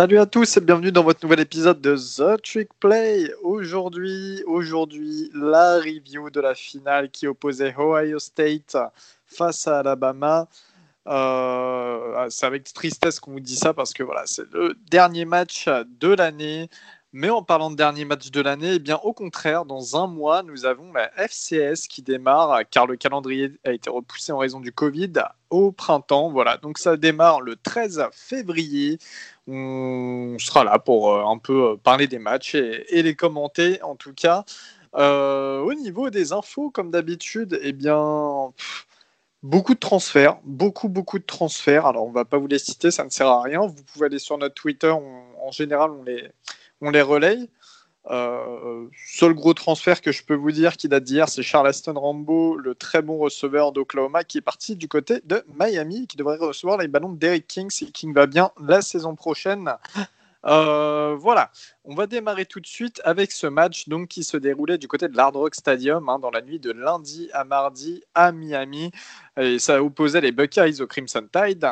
Salut à tous et bienvenue dans votre nouvel épisode de The Trick Play. Aujourd'hui, aujourd'hui, la review de la finale qui opposait Ohio State face à Alabama. Euh, c'est avec tristesse qu'on vous dit ça parce que voilà, c'est le dernier match de l'année. Mais en parlant de dernier match de l'année, eh bien au contraire, dans un mois, nous avons la FCS qui démarre car le calendrier a été repoussé en raison du Covid au printemps. Voilà, donc ça démarre le 13 février. On sera là pour euh, un peu euh, parler des matchs et, les commenter en tout cas. Euh, au niveau des infos, comme d'habitude, eh bien, beaucoup de transferts, beaucoup, beaucoup de transferts. Alors, on va pas vous les citer, ça ne sert à rien. Vous pouvez aller sur notre Twitter, en général, on les, on les relaye. Euh, seul gros transfert que je peux vous dire qui date d'hier, c'est Charleston Rambo, le très bon receveur d'Oklahoma, qui est parti du côté de Miami, qui devrait recevoir les ballons d'Eric King si King va bien la saison prochaine. Euh, voilà, on va démarrer tout de suite avec ce match donc, qui se déroulait du côté de l'Hard Rock Stadium hein, dans la nuit de lundi à mardi à Miami. Et ça opposait les Buckeyes au Crimson Tide.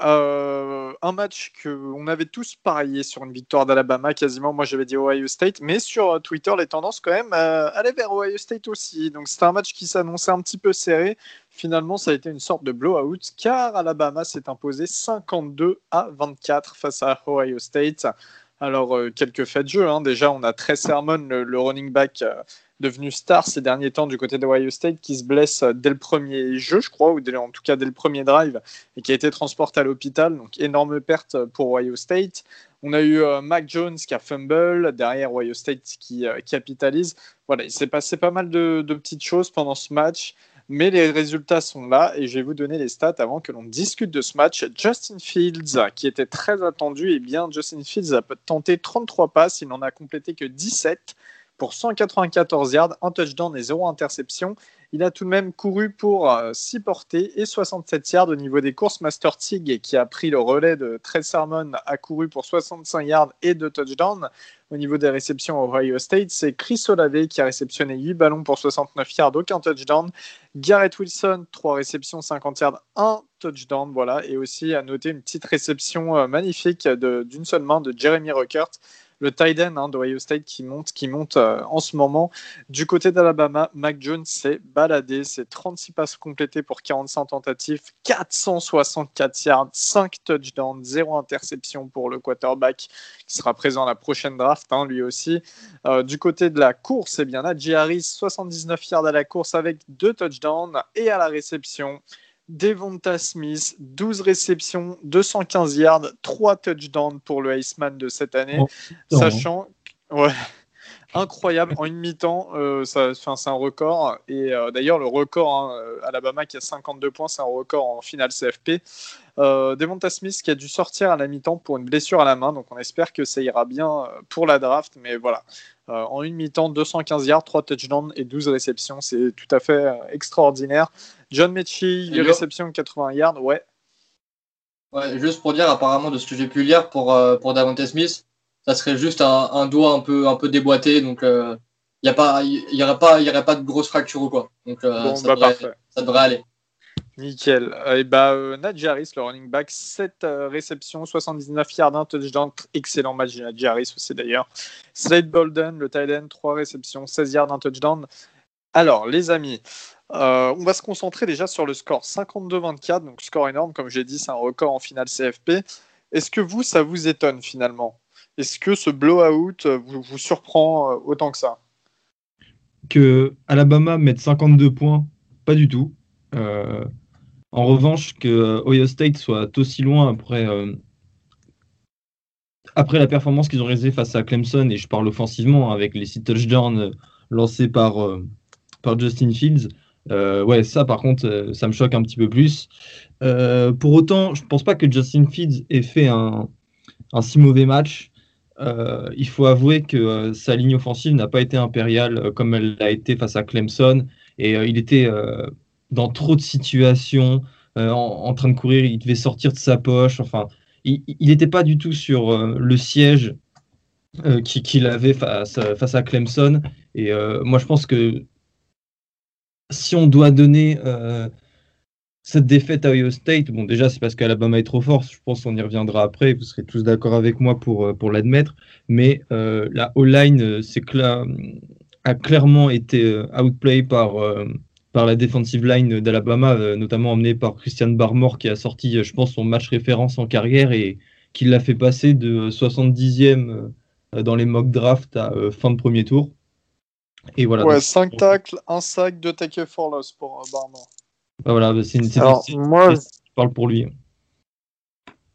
Euh, un match que on avait tous parié sur une victoire d'Alabama quasiment. Moi j'avais dit Ohio State, mais sur Twitter les tendances quand même euh, allaient vers Ohio State aussi. Donc c'était un match qui s'annonçait un petit peu serré. Finalement ça a été une sorte de blowout car Alabama s'est imposé 52 à 24 face à Ohio State. Alors, euh, quelques faits de jeu. Hein. Déjà, on a Trey Sermon, le, running back euh, devenu star ces derniers temps du côté de Ohio State, qui se blesse euh, dès le premier jeu, je crois, ou en tout cas dès le premier drive, et qui a été transporté à l'hôpital. Donc, énorme perte pour Ohio State. On a eu Mac Jones qui a fumble, derrière Ohio State qui capitalise. Voilà, il s'est passé pas mal de, de petites choses pendant ce match. Mais les résultats sont là et je vais vous donner les stats avant que l'on discute de ce match. Justin Fields, qui était très attendu, et eh bien Justin Fields a tenté 33 passes, il n'en a complété que 17 pour 194 yards, un touchdown et 0 interception. Il a tout de même couru pour 6 euh, portées et 67 yards au niveau des courses. Master Tig, qui a pris le relais de Trey Sermon, a couru pour 65 yards et 2 touchdowns. Au niveau des réceptions Ohio State, c'est Chris Olave qui a réceptionné 8 ballons pour 69 yards, aucun touchdown. Garrett Wilson, 3 réceptions, 50 yards, 1 touchdown. Voilà. Et aussi à noter une petite réception euh, magnifique d'une seule main de Jeremy Ruckert le tight end hein, d'Ohio State qui monte, qui monte euh, en ce moment. Du côté d'Alabama, Mac Jones s'est baladé. C'est 36 passes complétées pour 45 tentatives, 464 yards, 5 touchdowns, 0 interception pour le quarterback qui sera présent à la prochaine draft, hein, lui aussi. Euh, du côté de la course, eh bien, Najee Harris, 79 yards à la course avec 2 touchdowns et à la réception. Devonta Smith, 12 réceptions, 215 yards, 3 touchdowns pour le Iceman de cette année, oh, sachant ouais, incroyable en une mi-temps, euh, c'est un record. Et euh, d'ailleurs le record hein, euh, Alabama qui a 52 points, c'est un record en finale CFP. Euh, Devonta Smith qui a dû sortir à la mi-temps pour une blessure à la main, donc on espère que ça ira bien pour la draft, mais voilà, euh, en une mi-temps, 215 yards, 3 touchdowns et 12 réceptions. C'est tout à fait euh, extraordinaire. John Mechie, 8 réceptions, 80 yards. Ouais. ouais. Juste pour dire, apparemment, de ce que j'ai pu lire pour, euh, pour Davante Smith, ça serait juste un, doigt un peu, un peu déboîté. Donc, il n'y aurait, pas, y aurait pas de grosse fracture ou quoi. Donc, ça, bah, devrait, ça devrait aller. Nickel. Et bah, euh, Najjaris, le running back, 7 euh, réceptions, 79 yards, un touchdown. Excellent match de Najjaris aussi d'ailleurs. Slade Bolden, le tight end, 3 réceptions, 16 yards, un touchdown. Alors, les amis, euh, on va se concentrer déjà sur le score 52-24, donc score énorme, comme j'ai dit, c'est un record en finale CFP. Est-ce que vous, ça vous étonne finalement? Est-ce que ce blowout vous, vous surprend autant que ça? Que Alabama mette 52 points, pas du tout. En revanche, que euh, Ohio State soit aussi loin après, euh, après la performance qu'ils ont réalisée face à Clemson, et je parle offensivement avec les six touchdowns euh, lancés par, par Justin Fields, ouais, ça par contre, ça me choque un petit peu plus. pour autant, je ne pense pas que Justin Fields ait fait un, un si mauvais match. il faut avouer que sa ligne offensive n'a pas été impériale comme elle l'a été face à Clemson. Et il était dans trop de situations, euh, en, train de courir, il devait sortir de sa poche. Enfin, il n'était pas du tout sur euh, le siège euh, qu'il avait face, face, à Clemson. Et moi, je pense que si on doit donner, cette défaite à Ohio State, bon, déjà, c'est parce qu'Alabama est trop fort. Je pense qu'on y reviendra après. Vous serez tous d'accord avec moi pour, euh, pour l'admettre. Mais euh, la O-line euh, a clairement été outplay par, par la defensive line d'Alabama, notamment emmenée par Christian Barmore, qui a sorti, je pense, son match référence en carrière et qui l'a fait passer de 70e dans les mock drafts à fin de premier tour. Et voilà. Ouais, 5 tacles, 1 sac, 2 tackles for loss pour Barmore. Bah voilà, bah, c'est une. moi, je parle pour lui.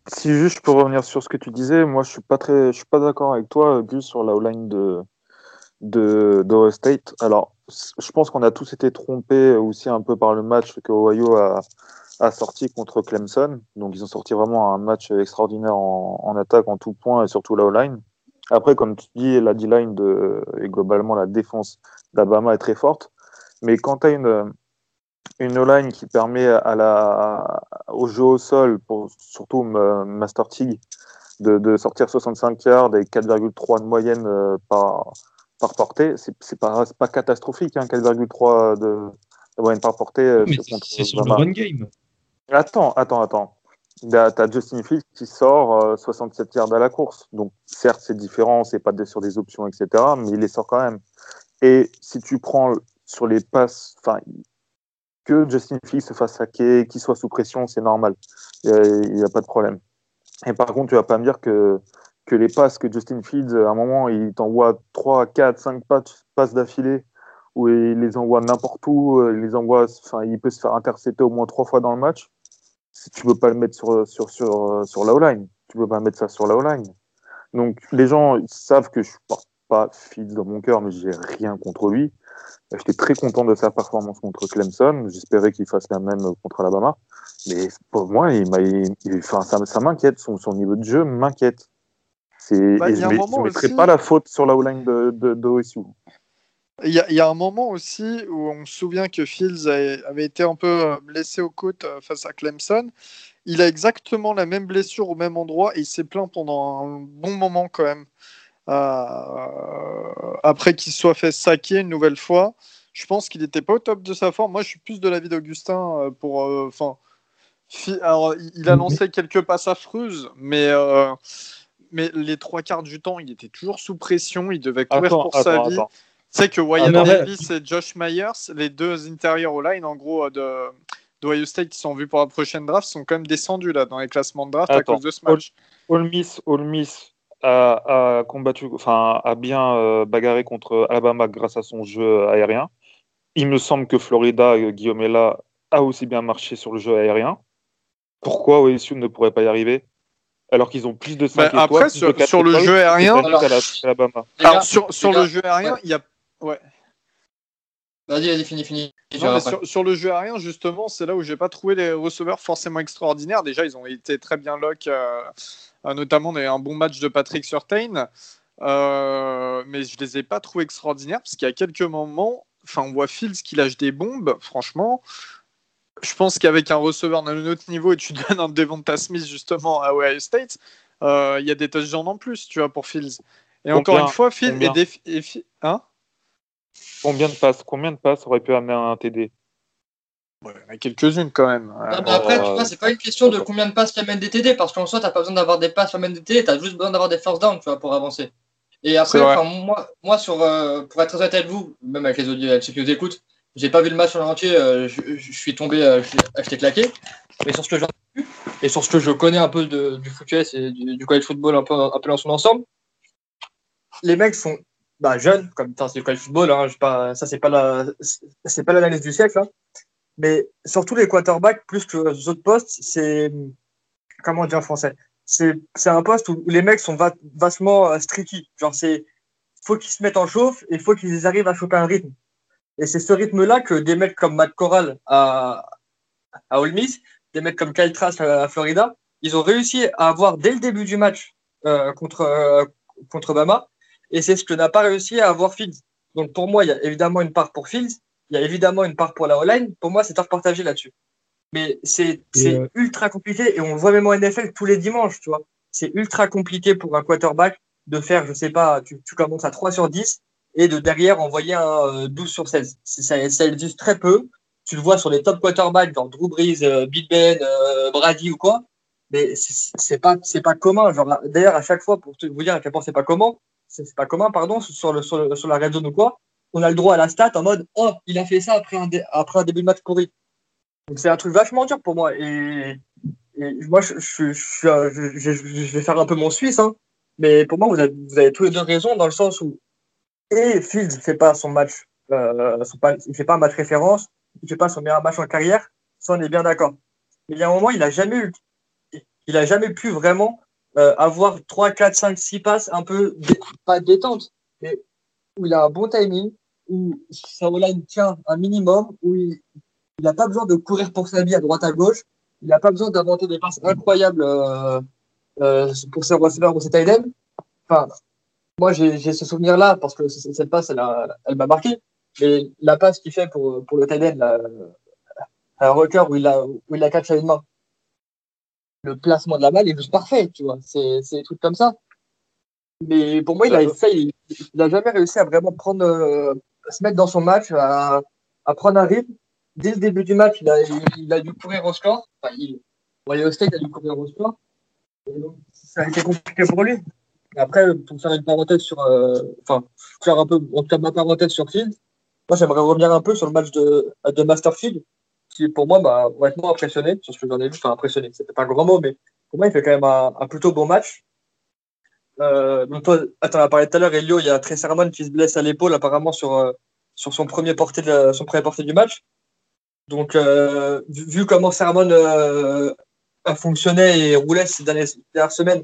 Si juste je peux revenir sur ce que tu disais, moi je suis pas très, je suis pas d'accord avec toi, Gus, sur la line de de State. Alors, je pense qu'on a tous été trompés aussi un peu par le match que Ohio a, sorti contre Clemson. Donc ils ont sorti vraiment un match extraordinaire en, attaque, en tout point et surtout la O-line. Après, comme tu dis, la D-line et globalement la défense d'Alabama est très forte. Mais quand tu as une, une line qui permet au jeu au sol, surtout Master Tig, de, de, sortir 65 yards et 4,3 de moyenne euh, par, par portée, c'est pas, pas catastrophique, hein, 4,3 de, de, moyenne par portée. Euh, c'est sur le run game. Attends, attends, attends. T'as Justin Fields qui sort 67 euh, yards à la course. Donc, certes, c'est différent, c'est pas sur des options, etc., mais il les sort quand même. Et si tu prends sur les passes, enfin, que Justin Fields se fasse hacker, qu'il soit sous pression, c'est normal. Il n'y a, pas de problème. Et par contre, tu vas pas me dire que, que les passes que Justin Fields, à un moment, il t'envoie 3, 4, 5 passes d'affilée, où il les envoie n'importe où, il les envoie, enfin, il peut se faire intercepter au moins trois fois dans le match. Tu veux pas le mettre sur, sur, sur, sur la O-line, tu peux pas mettre ça sur la O-line. Donc, les gens savent que je ne porte pas Fields dans mon cœur, mais j'ai rien contre lui. J'étais très content de sa performance contre Clemson. J'espérais qu'il fasse la même contre Alabama. Mais pour moi, il, enfin, ça, m'inquiète. Son, son, niveau de jeu m'inquiète. Bah, et je ne mettrai pas la faute sur la O-line de, de, Il y, a, il y, a, un moment aussi où on se souvient que Fields avait été un peu euh, blessé aux côtes euh, face à Clemson. Il a exactement la même blessure au même endroit et il s'est plaint pendant un bon moment quand même. Euh, après qu'il soit fait saquer une nouvelle fois. Je pense qu'il n'était pas au top de sa forme. Moi, je suis plus de l'avis d'Augustin pour. Enfin, il a lancé quelques passes affreuses, mais mais les trois quarts du temps, il était toujours sous pression. Il devait courir pour sa vie. Tu sais que Wyatt ah, Davis et Josh Myers, les deux intérieurs au line, en gros, de, d'Ohio State qui sont vus pour la prochaine draft, sont quand même descendus là, dans les classements de draft à cause de ce match. All, Miss, All Miss a, combattu, enfin, a bien euh, bagarré contre Alabama grâce à son jeu aérien. Il me semble que Florida, euh, Guillaume là, a aussi bien marché sur le jeu aérien. Pourquoi OSU ne pourrait pas y arriver? Alors qu'ils ont plus de 5 bah, Après, sur, le jeu aérien, alors, sur, sur le jeu aérien, il y a. Ouais. Vas-y, vas-y, fini, fini. sur, sur, le jeu aérien, justement, c'est là où j'ai pas trouvé les receveurs forcément extraordinaires. Déjà, ils ont été très bien lock euh, euh, notamment, on a eu un bon match de Patrick Surtain. Euh, mais je les ai pas trouvés extraordinaires parce qu'il y a quelques moments, enfin, on voit Fields qui lâche des bombes. Franchement, je pense qu'avec un receveur d'un autre niveau et tu donnes un Devonta Smith justement à Ohio State, euh, il y a des touchdowns en plus, tu vois, pour Fields. Et encore une fois, Fields et, hein? Combien de passes Combien de passes aurait pu amener un TD il y en a quelques-unes quand même. après, tu vois, c'est pas une question de combien de passes qui amènent des TD, parce qu'en soi, t'as pas besoin d'avoir des passes qui amènent des TD, t'as juste besoin d'avoir des first down, tu vois, pour avancer. Et après, moi, moi sur, euh, pour être très honnête avec vous, même avec les audios, qui nous écoutent, j'ai pas vu le match en entier, euh, je, suis tombé, euh, je, claqué. Mais sur ce que j'ai vu, et sur ce que je connais un peu du foot et du, du, college football un peu, dans son ensemble, les mecs sont bah, jeunes, comme c'est le college football, hein, ça c'est pas la, l'analyse du siècle, hein. Mais surtout les quarterbacks, plus que les autres postes, c'est. Comment dire en français C'est un poste où les mecs sont va, vastement euh, streaky. Genre, c'est. faut qu'ils se mettent en chauffe et faut qu'ils arrivent à choper un rythme. Et c'est ce rythme-là que des mecs comme Matt Corral à, à Ole Miss, des mecs comme Kyle Trask à, Florida, ils ont réussi à avoir dès le début du match euh, contre, euh, contre Bama. Et c'est ce que n'a pas réussi à avoir Fields. Donc pour moi, il y a évidemment une part pour Fields, il y a évidemment une part pour la online. Pour moi, c'est à repartager là-dessus. Mais c'est euh, ultra compliqué et on le voit même en NFL tous les dimanches, tu vois. C'est ultra compliqué pour un quarterback de faire, je sais pas, tu, commences à 3 sur 10 et de derrière envoyer un 12 euh, sur 16. Ça, ça existe très peu. tu le vois sur les top quarterbacks, genre Drew Brees, euh, Big Ben, euh, Brady ou quoi, mais c'est pas, c'est pas commun. Genre, d'ailleurs, à chaque fois, pour te vous dire à quel point c'est pas commun, c'est pas commun, pardon, sur, le, sur, le, sur la red zone ou quoi, on a le droit à la stat en mode, oh, il a fait ça après un, après un début de match pourri. Donc c'est un truc vachement dur pour moi. Et, moi, je, je, je, je, vais faire un peu mon Suisse, hein, mais pour moi, vous avez, vous avez tous les deux raison dans le sens où, et Fields ne fait pas son match, euh, son, il fait pas un match référence, il fait pas son meilleur match en carrière, ça on est bien d'accord. Mais il y a un moment, il a jamais eu il a jamais pu vraiment euh, avoir 3, 4, 5, 6 passes un peu, pas détente, où il a un bon timing, où sa line tient un minimum, où il n'a pas besoin de courir pour sa vie à droite à gauche, il n'a pas besoin d'inventer des passes incroyables euh, euh, pour ses receveurs ou ses tight moi, j'ai ce souvenir-là parce que cette passe, elle, elle m'a marqué. Mais la passe qu'il fait pour, pour le tight end, un record où il a, où il a catch à une main, le placement de la balle est juste parfait, tu vois. C'est des trucs comme ça. Mais pour moi, il a, il, il jamais réussi à vraiment prendre, euh, se mettre dans son match, à, à, prendre un rythme. Dès le début du match, il a, il a dû courir au score. Enfin, il, au State a dû courir au score. Et donc, ça a été compliqué pour lui. Après, pour faire une parenthèse sur, euh, enfin, faire un peu, en tout ma parenthèse sur Field, moi, j'aimerais revenir un peu sur le match de, de Masterfield qui pour moi m'a vraiment impressionné sur ce que j'en ai vu. Enfin, impressionné, c'était pas un grand mot, mais pour moi, il fait quand même un, plutôt bon match. Euh, donc toi, attends, on a parlé tout à l'heure, Elio, il y a Trey Sermon qui se blesse à l'épaule apparemment sur, euh, sur son, premier porté de, son premier porté du match. Donc, euh, vu, comment Sermon euh, a fonctionné et roulait ces dernières, semaines,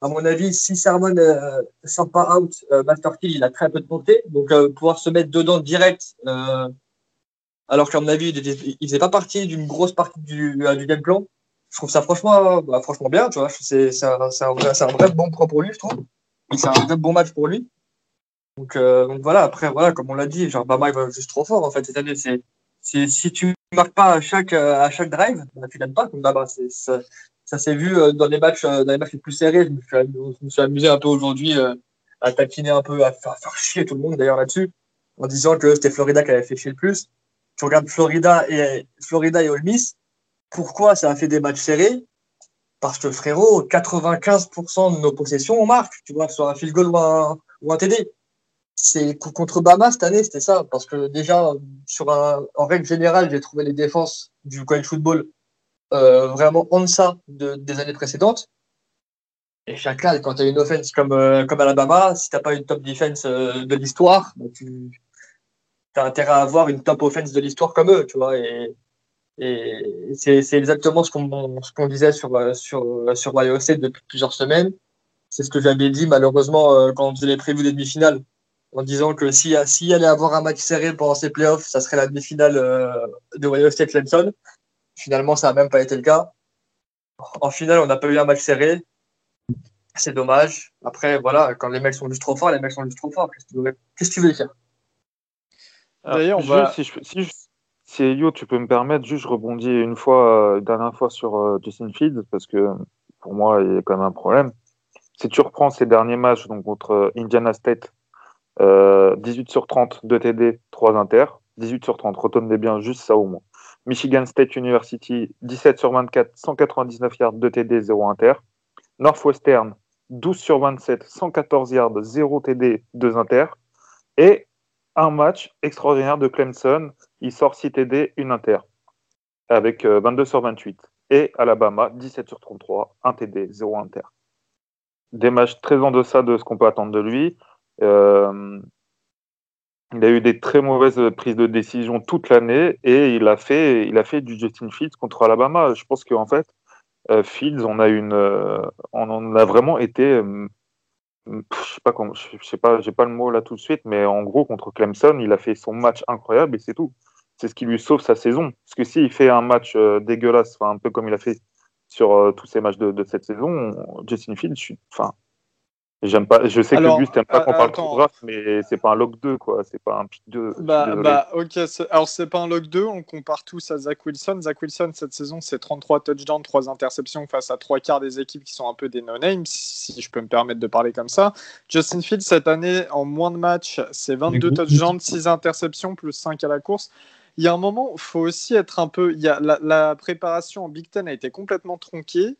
à mon avis, si Sermon euh, sort pas out, Master Kill, il a très peu de portée. Donc, pouvoir se mettre dedans direct, alors qu'à mon avis, il faisait pas partie d'une grosse partie du, euh, du game plan. Je trouve ça franchement, bah, franchement bien, tu vois. C'est un, vrai, un vrai bon point pour lui, je trouve. C'est un vrai bon match pour lui. Donc, euh, donc voilà, après, voilà, comme on l'a dit, genre Bama il va juste trop fort en fait cette année. C'est si tu marques pas à chaque à chaque drive, bah, tu gagnes pas comme Bama. Ça, ça s'est vu euh, dans les matchs dans les matchs les plus serrés. Je me suis, amusé un peu aujourd'hui à taquiner un peu, à faire, chier tout le monde d'ailleurs là-dessus, en disant que c'était Florida qui avait fait chier le plus. Tu regardes Florida et Florida et Ole Miss, pourquoi ça a fait des matchs serrés? Parce que frérot, 95% de nos possessions on marque, tu vois, soit un field goal ou un, ou un TD. C'est contre Bama cette année, c'était ça, parce que déjà sur un, en règle générale, j'ai trouvé les défenses du college football euh, vraiment en deçà de, des années précédentes. Et chacun, quand tu as une offense comme, euh, comme Alabama, si tu n'as pas une top defense euh, de l'histoire, bah, tu, t'as intérêt à avoir une top offense de l'histoire comme eux, tu vois. Et, c'est, exactement ce qu'on, ce disait sur, sur, sur State depuis plusieurs semaines. C'est ce que j'avais dit, malheureusement, euh, quand on faisait les prévus des demi-finales, en disant que s'il si, allait avoir un match serré pendant ces playoffs, ça serait la demi-finale euh, de Ohio State Clemson. Finalement, ça n'a même pas été le cas. En finale, on n'a pas eu un match serré. C'est dommage. Après, voilà, quand les mecs sont juste trop forts, les mecs sont juste trop forts. Qu'est-ce que tu veux, qu'est-ce que tu veux faire D'ailleurs, on va... si, si, Elio, tu peux me permettre, juste je rebondis une fois, euh, dernière fois sur euh, Justin Fields, parce que pour moi, il y a quand même un problème. Si tu reprends ces derniers matchs, donc contre euh, Indiana State, 18 sur 30, 2 TD, 3 inter, 18 sur 30, retenez bien juste ça au moins. Michigan State University, 17 sur 24, 199 yards, 2 TD, 0 inter. Northwestern, 12 sur 27, 114 yards, 0 TD, 2 inter. Et un match extraordinaire de Clemson. Il sort 6 TD, une inter, avec 22 euh, sur 28. Et Alabama, 17 sur 33, 1 TD, 0 inter. Des matchs très en deçà de ce qu'on peut attendre de lui. Euh, il a eu des très mauvaises prises de décision toute l'année et il a fait, il a fait du Justin Fields contre Alabama. Je pense qu'en fait, euh, Fields, on a une, on en a vraiment été je sais pas je sais pas, j'ai pas le mot là tout de suite, mais en gros contre Clemson, il a fait son match incroyable et c'est tout. C'est ce qui lui sauve sa saison. Parce que s'il fait un match euh, dégueulasse, un peu comme il a fait sur euh, tous ces matchs de, cette saison, Justin Fields, je suis, J'aime pas, je sais que Gus t'aime pas qu'on parle de draft, mais c'est pas un log 2, quoi. C'est pas un pick 2. Bah, bah ok. Alors, c'est pas un log 2. On compare tous à Zach Wilson. Zach Wilson, cette saison, c'est 33 touchdowns, 3 interceptions face à 3 quarts des équipes qui sont un peu des no-names, si je peux me permettre de parler comme ça. Justin Fields, cette année, en moins de matchs, c'est 22 touchdowns, 6 interceptions, plus 5 à la course. il y a un moment, il faut aussi être un peu. Il y a la, la, préparation en Big Ten a été complètement tronquée.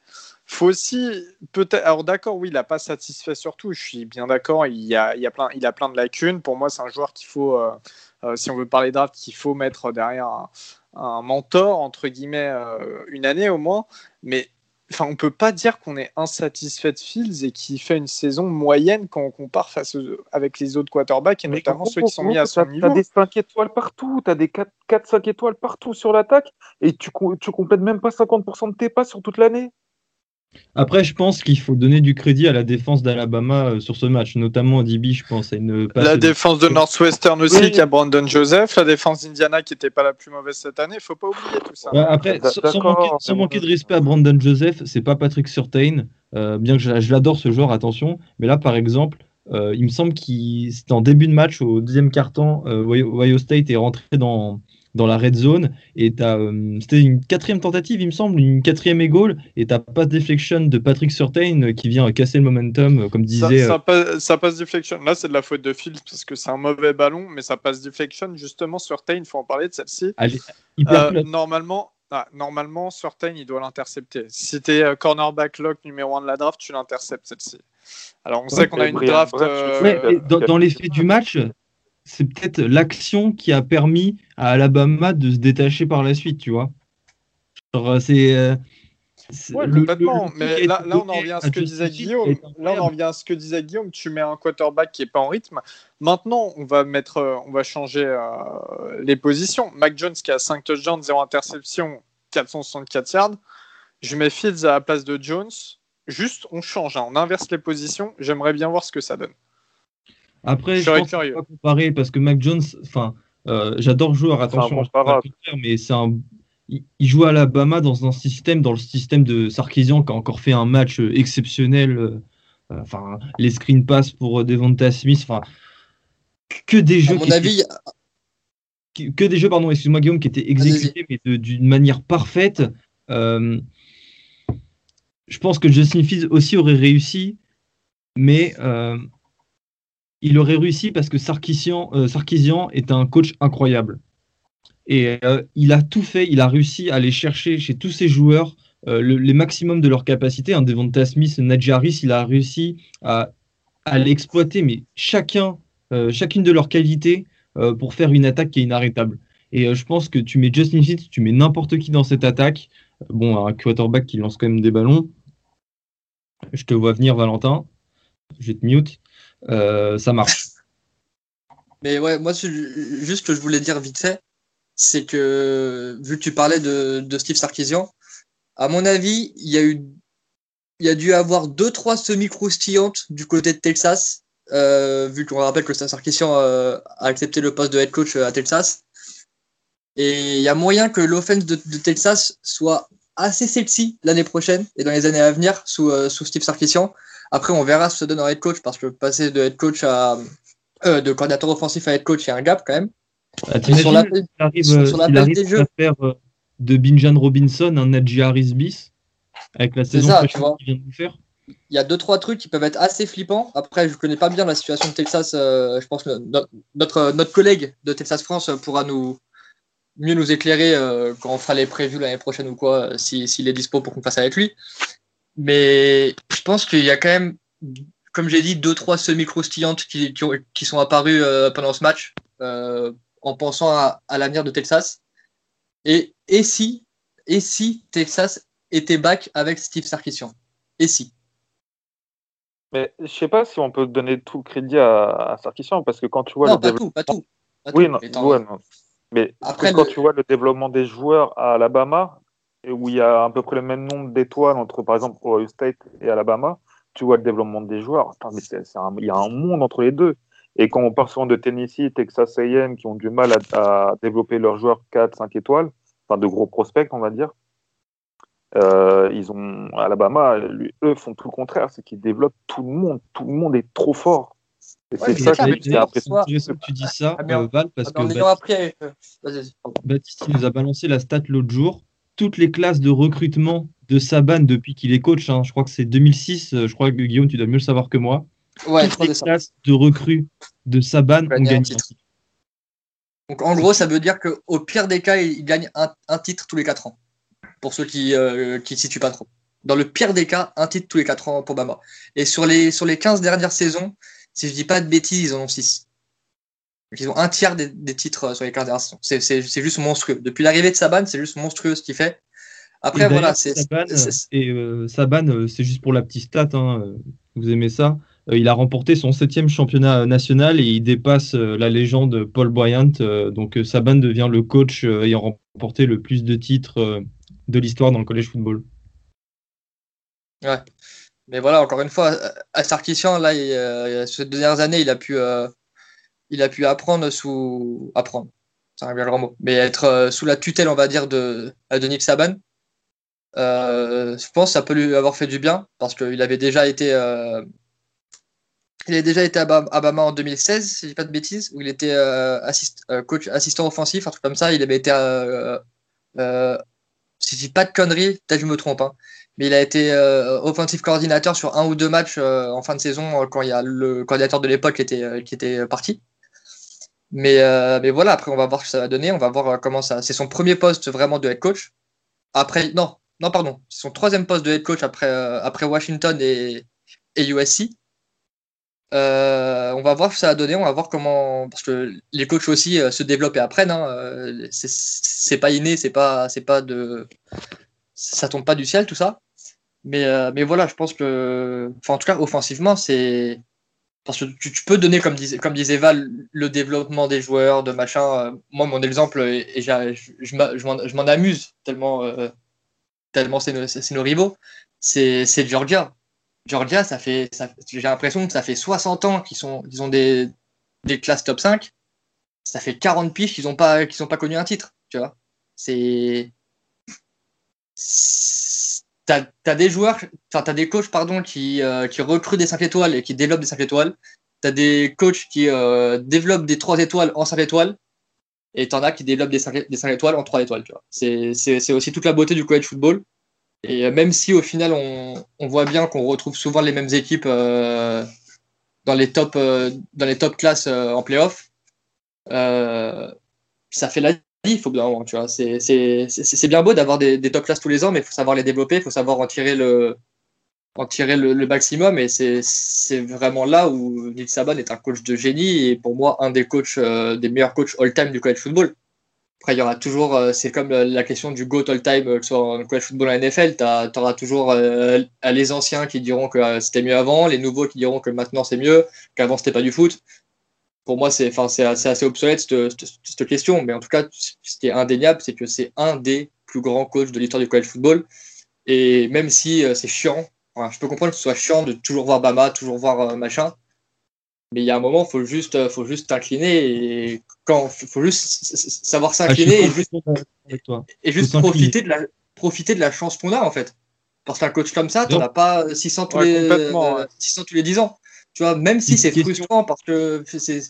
Faut aussi peut-être. Alors d'accord, oui, il n'a pas satisfait surtout. Je suis bien d'accord. Il y a, il y a plein, il a plein de lacunes. Pour moi, c'est un joueur qu'il faut, euh, euh, si on veut parler draft, qu'il faut mettre derrière un, un mentor entre guillemets euh, une année au moins. Mais enfin, on peut pas dire qu'on est insatisfait de Fields et qu'il fait une saison moyenne quand on compare face avec les autres quarterbacks et notamment ceux qui sont mis à son niveau. Tu as des 5 étoiles partout, tu as des 4-5 étoiles partout sur l'attaque et tu, tu complètes même pas 50% de tes pas sur toute l'année. Après, je pense qu'il faut donner du crédit à la défense d'Alabama euh, sur ce match, notamment DB, je pense. À une la défense de Northwestern aussi, qui a Brandon Joseph, la défense d'Indiana qui n'était pas la plus mauvaise cette année, il faut pas oublier tout ça. après, sans manquer, de respect à Brandon Joseph, c'est pas Patrick Surtain, euh, bien que je, l'adore ce joueur, attention. Mais là, par exemple, euh, il me semble que c'était en début de match, au deuxième quart-temps, Ohio State est rentré dans, dans la red zone. Et euh, c'était une quatrième tentative, il me semble, une quatrième et goal. Et t'as pas de deflection de Patrick Surtain euh, qui vient casser le momentum, euh, comme disait. Ça, passe, ça, passe, deflection. Là, c'est de la faute de Fields parce que c'est un mauvais ballon, mais ça passe deflection. Justement, Surtain, il faut en parler de celle-ci. normalement. Ah, normalement, Surtain, il doit l'intercepter. Si tu es cornerback lock numéro 1 de la draft, tu l'interceptes celle-ci. Alors, on sait qu'on a une draft. dans, dans les faits du match, c'est peut-être l'action qui a permis à Alabama de se détacher par la suite, tu vois. Euh, c'est. Euh, complètement. mais là, on en revient à ce que disait Guillaume. Là, on en revient à ce que disait Guillaume. Tu mets un quarterback qui est pas en rythme. Maintenant, on va mettre, euh, on va changer les positions. Mac Jones qui a 5 touchdowns, 0 interception, 464 yards. Je mets Fields à la place de Jones. Juste, on change, hein. on inverse les positions. J'aimerais bien voir ce que ça donne. Après, je, pense pas comparer parce que Mac Jones, enfin, euh, j'adore joueur, attention, mais c'est un, il, joue à Alabama dans un système, dans le système de Sarkisian qui a encore fait un match euh, exceptionnel. Euh, enfin, les screen pass pour Devonta Smith, enfin, que des jeux. mon avis, que, des jeux, pardon, excuse-moi Guillaume, qui étaient exécutés mais d'une manière parfaite. je pense que Justin Fields aussi aurait réussi, mais il aurait réussi parce que Sarkisian, euh, est un coach incroyable. Et euh, il a tout fait, il a réussi à aller chercher chez tous ses joueurs euh, le, les maximums de leur capacité. Un Devonta Smith, Najee Harris, il a réussi à, l'exploiter, mais chacun, chacune de leurs qualités pour faire une attaque qui est inarrêtable. Et je pense que tu mets Justin Fields, tu mets n'importe qui dans cette attaque. Bon, un quarterback qui lance quand même des ballons. Je te vois venir, Valentin. Je te mute. Euh, ça marche. Mais ouais, moi, juste que je voulais dire vite fait, c'est que vu que tu parlais de, Steve Sarkisian, à mon avis, il y a eu, il y a dû avoir deux trois semi croustillantes du côté de Texas, euh, vu qu'on rappelle que Sarkisian euh, a accepté le poste de head coach à Texas. Et il y a moyen que l'offense de, de, Texas soit assez sexy l'année prochaine et dans les années à venir sous, sous Steve Sarkisian. Après, on verra ce que ça donne en head coach parce que passer de head coach à euh, de coordinateur offensif à head coach, il y a un gap quand même. Ah, sur la, arrive, sur, la arrive des jeux. faire euh, de Binjan Robinson un Najee Harris bis avec la saison qu'il vient de faire. Il y a deux trois trucs qui peuvent être assez flippants. Après, je connais pas bien la situation de Texas. Euh, je pense que notre, notre collègue de Texas France pourra nous mieux nous éclairer quand on fera les prévus l'année prochaine ou quoi, s'il si, est dispo pour qu'on fasse avec lui. Mais je pense qu'il y a quand même, comme j'ai dit, deux, trois semi-croustillantes qui, qui, sont apparues euh, pendant ce match euh, en pensant à, l'avenir de Texas. Et, et, si, et si Texas était back avec Steve Sarkisian? Et si? Mais je sais pas si on peut donner tout le crédit à, Sarkisian parce que quand tu vois non, pas tout, pas tout. oui, non, mais Après, quand tu vois le développement des joueurs à Alabama, où il y a à peu près le même nombre d'étoiles entre, par exemple, Ohio State et Alabama, tu vois le développement des joueurs. il y a un monde entre les deux. Et quand on parle souvent de Tennessee, Texas AM, qui ont du mal à, développer leurs joueurs 4, 5 étoiles, enfin de gros prospects, on va dire, euh, ils ont Alabama, eux font tout le contraire, c'est qu'ils développent tout le monde. Tout le monde est trop fort. C'est ça impressionnant. que tu dis ça, ah, euh, Val, parce que Baptiste, Baptiste nous a balancé la stat l'autre jour toutes les classes de recrutement de Saban depuis qu'il est coach. Hein. Je crois que c'est 2006. Euh, je crois que Guillaume, tu dois mieux le savoir que moi. Ouais, toutes les classes de recrues de Saban ont gagné. Donc en gros, ça veut dire qu'au pire des cas, il gagne un, titre tous les 4 ans. Pour ceux qui ne qui situent pas trop. Dans le pire des cas, un titre tous les 4 ans pour Bama. Et sur les, sur les 15 dernières saisons, si je dis pas de bêtises, ils en ont 6. Ils ont un tiers des, titres sur les 15 dernières saisons. C'est juste monstrueux. Depuis l'arrivée de Saban, c'est juste monstrueux ce qu'il fait. Après, voilà, c'est. Et euh, Saban, euh, c'est juste pour la petite stat, hein, euh, vous aimez ça. il a remporté son septième championnat national et il dépasse la légende Paul Bryant. donc Saban devient le coach ayant remporté le plus de titres de l'histoire dans le college football. Ouais. Mais voilà, encore une fois, à Sarkissian, là, ces dernières années, il a pu, il a pu apprendre sous. Apprendre, c'est un bien grand mot. Mais être sous la tutelle, on va dire, de, de Saban. Euh, je pense que ça peut lui avoir fait du bien parce qu'il avait déjà été, euh, il a déjà été à Bama en 2016, si je dis pas de bêtises, où il était euh, coach assistant offensif, un truc comme ça. Il avait été, si je dis pas de conneries, peut-être je me trompe, hein, mais il a été offensive coordinateur sur un ou deux matchs en fin de saison quand il y a le coordinateur de l'époque qui était parti. Mais, mais voilà, après on va voir ce que ça va donner, on va voir comment ça. C'est son premier poste vraiment de head coach. Après, non, non, pardon, c'est son troisième poste de head coach après, euh, après Washington et, et USC. Euh, on va voir ce que ça va donner, on va voir comment. Parce que les coachs aussi euh, se développent et apprennent. Hein, c'est pas inné, c'est pas, pas de. Ça tombe pas du ciel, tout ça. Mais, mais voilà, je pense que. En tout cas, offensivement, c'est. Parce que tu, peux donner, comme disait, comme disait Val, le développement des joueurs, de machin. moi, mon exemple, et, je, je m'en amuse tellement tellement c'est nos, rivaux, c'est Georgia. Georgia, ça fait, j'ai l'impression que ça fait 60 ans qu'ils sont, ont des, des classes top 5. Ça fait 40 piges qu'ils n'ont pas, qu'ils pas connu un titre. Tu vois, c'est, t'as as des joueurs, enfin t'as des coachs pardon qui, euh, recrutent des 5 étoiles et qui développent des 5 étoiles. T'as des coachs qui euh, développent des 3 étoiles en 5 étoiles et t'en as qui développent des 5, des 5 étoiles en 3 étoiles. C'est aussi toute la beauté du college football. Et euh, même si au final on, voit bien qu'on retrouve souvent les mêmes équipes dans les top dans les top classes en playoff, ça fait la. Il faut bien, tu vois. C'est bien beau d'avoir des, des, top classes tous les ans, mais il faut savoir les développer, il faut savoir en tirer le en tirer le, maximum. Et c'est vraiment là où Nick Saban est un coach de génie et pour moi un des coachs des meilleurs coachs all-time du college football. Après, il y aura toujours, euh, c'est comme la question du GOAT all-time, euh, que ce soit en college football en NFL, tu auras toujours euh, les anciens qui diront que c'était mieux avant, les nouveaux qui diront que maintenant c'est mieux, qu'avant c'était pas du foot. Pour moi, c'est assez, assez obsolète cette, cette, question, mais en tout cas, ce qui est indéniable, c'est que c'est un des plus grands coachs de l'histoire du college football. Et même si c'est chiant, je peux comprendre que ce soit chiant de toujours voir Bama, toujours voir machin, mais il y a un moment, faut juste, euh, faut juste t'incliner et quand, faut juste savoir s'incliner ah, et juste, profiter de la, profiter de la chance qu'on a en fait. Parce qu'un coach comme ça, tu n'en as pas 600 tous, les, 600 tous les 10 ans. Tu vois, même si c'est frustrant parce que c'est,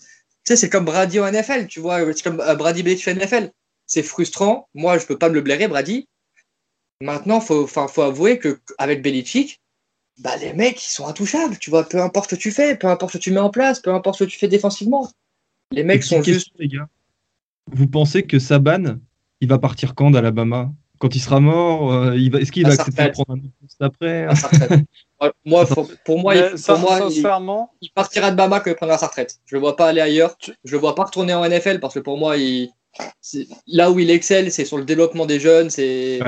c'est comme Brady en NFL, tu vois, c'est comme euh, Brady Belichick en NFL. C'est frustrant. Moi, je peux pas me le blairer, Brady. Maintenant, faut, faut avouer qu'avec Belichick, bah, les mecs, ils sont intouchables, tu vois, peu importe ce que tu fais, peu importe ce que tu mets en place, peu importe ce que tu fais défensivement. Les mecs sont juste. Les gars. Vous pensez que Saban, il va partir quand d'Alabama? Quand il sera mort euh, Est-ce qu'il va accepter de prendre un poste après moi, Pour moi, il, sincèrement... il, partira de Bama quand il prendra sa retraite. Je le vois pas aller ailleurs. Je le vois pas retourner en NFL parce que pour moi, il... là où il excelle, c'est sur le développement des jeunes. C'est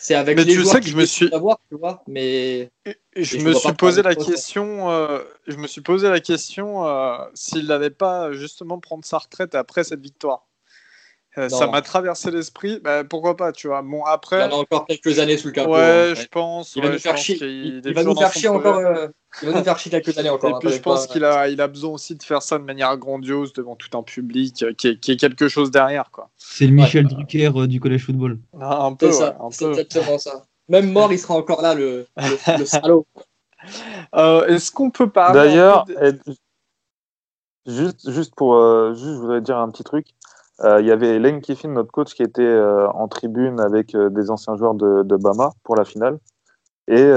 c'est avec mais les tu sais que je me suis tu vois, mais je me suis posé la question euh, je me suis posé la question euh, s'il n'allait pas justement prendre sa retraite après cette victoire euh, ça m'a traversé l'esprit. Bah, pourquoi pas, tu vois. Bon, après. Il en a encore quelques années sous le capot. Ouais, je pense. Il va nous faire chier. Il, va nous faire chier encore. Euh, il va nous faire chier quelques années encore. Et puis, je pense qu'il a, il a besoin aussi de faire ça de manière grandiose devant tout un public euh, qui est, qui est quelque chose derrière, quoi. C'est le Michel Drucker du collège football. Ah, un peu. C'est exactement ça. Même mort, il sera encore là, le, le, salaud. Est-ce qu'on peut parler. D'ailleurs, juste, juste pour. juste, je voudrais dire un petit truc. Euh, il y avait Lane Kiffin, notre coach, qui était euh, en tribune avec euh, des anciens joueurs de, Bama pour la finale. Et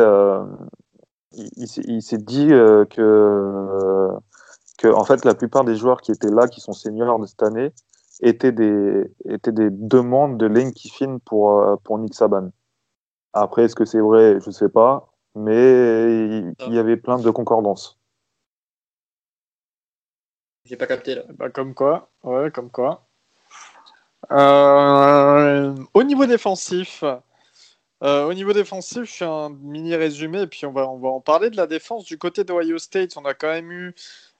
il, s'est dit que, en fait, la plupart des joueurs qui étaient là, qui sont seniors de cette année, étaient des, demandes de Lane Kiffin pour, Nick Saban. Après, est-ce que c'est vrai? Je ne sais pas. Mais il, il y avait plein de concordances. J'ai pas capté là. Bah, comme quoi, ouais, comme quoi. Euh, au niveau défensif, euh, au niveau défensif, je fais un mini résumé et puis on va, on va en parler de la défense. Du côté d'Ohio State, on a quand même eu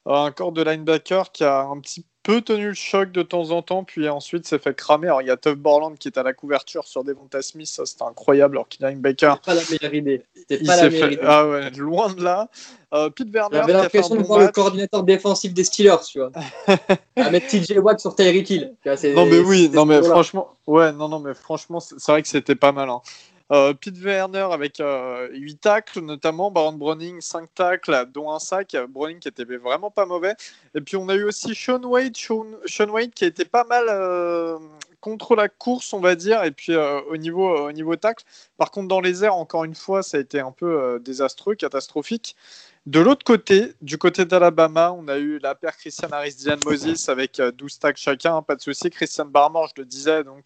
un corps de linebacker qui a un petit peu tenu le choc de temps en temps, puis ensuite s'est fait cramer. Alors il y a Tuff Borland qui est à la couverture sur Devonta Smith, ça c'était incroyable, alors qu'il a linebacker. C'était pas la meilleure idée. C'était Il pas la meilleure fait... idée. Ah ouais, loin de là. Euh, Pete Werner J'avais l'impression de bon voir le coordinateur défensif des Steelers, tu vois. à mettre TJ Watt sur Tyreek Hill. Non mais oui, non mais franchement, ouais, non non mais franchement, c'est c'est vrai que c'était pas mal. Hein. Euh, Pete Werner avec euh, 8 tacles notamment, Baron Browning 5 tacles, dont un sac. Browning qui était vraiment pas mauvais. Et puis on a eu aussi Sean Wade, Sean, Sean Wade qui était pas mal euh, contre la course, on va dire, et puis euh, au niveau au niveau tacle. Par contre dans les airs, encore une fois, ça a été un peu euh, désastreux, catastrophique. De l'autre côté, du côté d'Alabama, on a eu la paire Christian Harris, Dylan Moses avec euh, 12 tacs chacun, pas de souci. Christian Barmore, je le disais, donc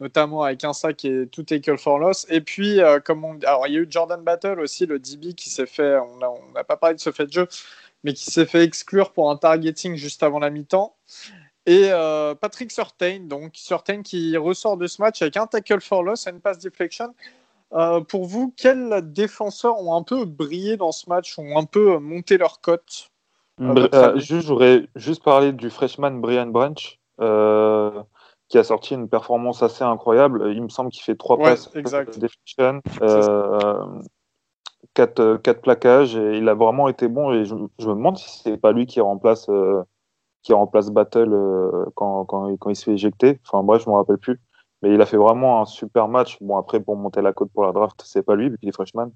notamment avec un sac et tout tackle for loss. Et puis, euh, comme on... alors il y a eu Jordan Battle aussi, le DB qui s'est fait, on n'a pas parlé de ce fait de jeu, mais qui s'est fait exclure pour un targeting juste avant la mi-temps. Et euh, Patrick Surtain, donc Surtain qui ressort de ce match avec un tackle for loss et une pass deflection. Euh, pour vous, quels défenseurs ont un peu brillé dans ce match, ont un peu monté leur cote? Euh, j'aurais juste parlé du freshman Brian Branch, qui a sorti une performance assez incroyable. Il me semble qu'il fait trois Ouais, passes exact. deflection, euh, quatre, euh, quatre plaquages, et il a vraiment été bon. Et je, je me demande si c'est pas lui qui remplace, euh, qui remplace Battle euh, quand, quand, quand il se fait éjecter. Enfin bref, je me rappelle plus. Mais il a fait vraiment un super match. Bon, après, pour monter la côte pour la draft, c'est pas lui, vu qu'il est freshman.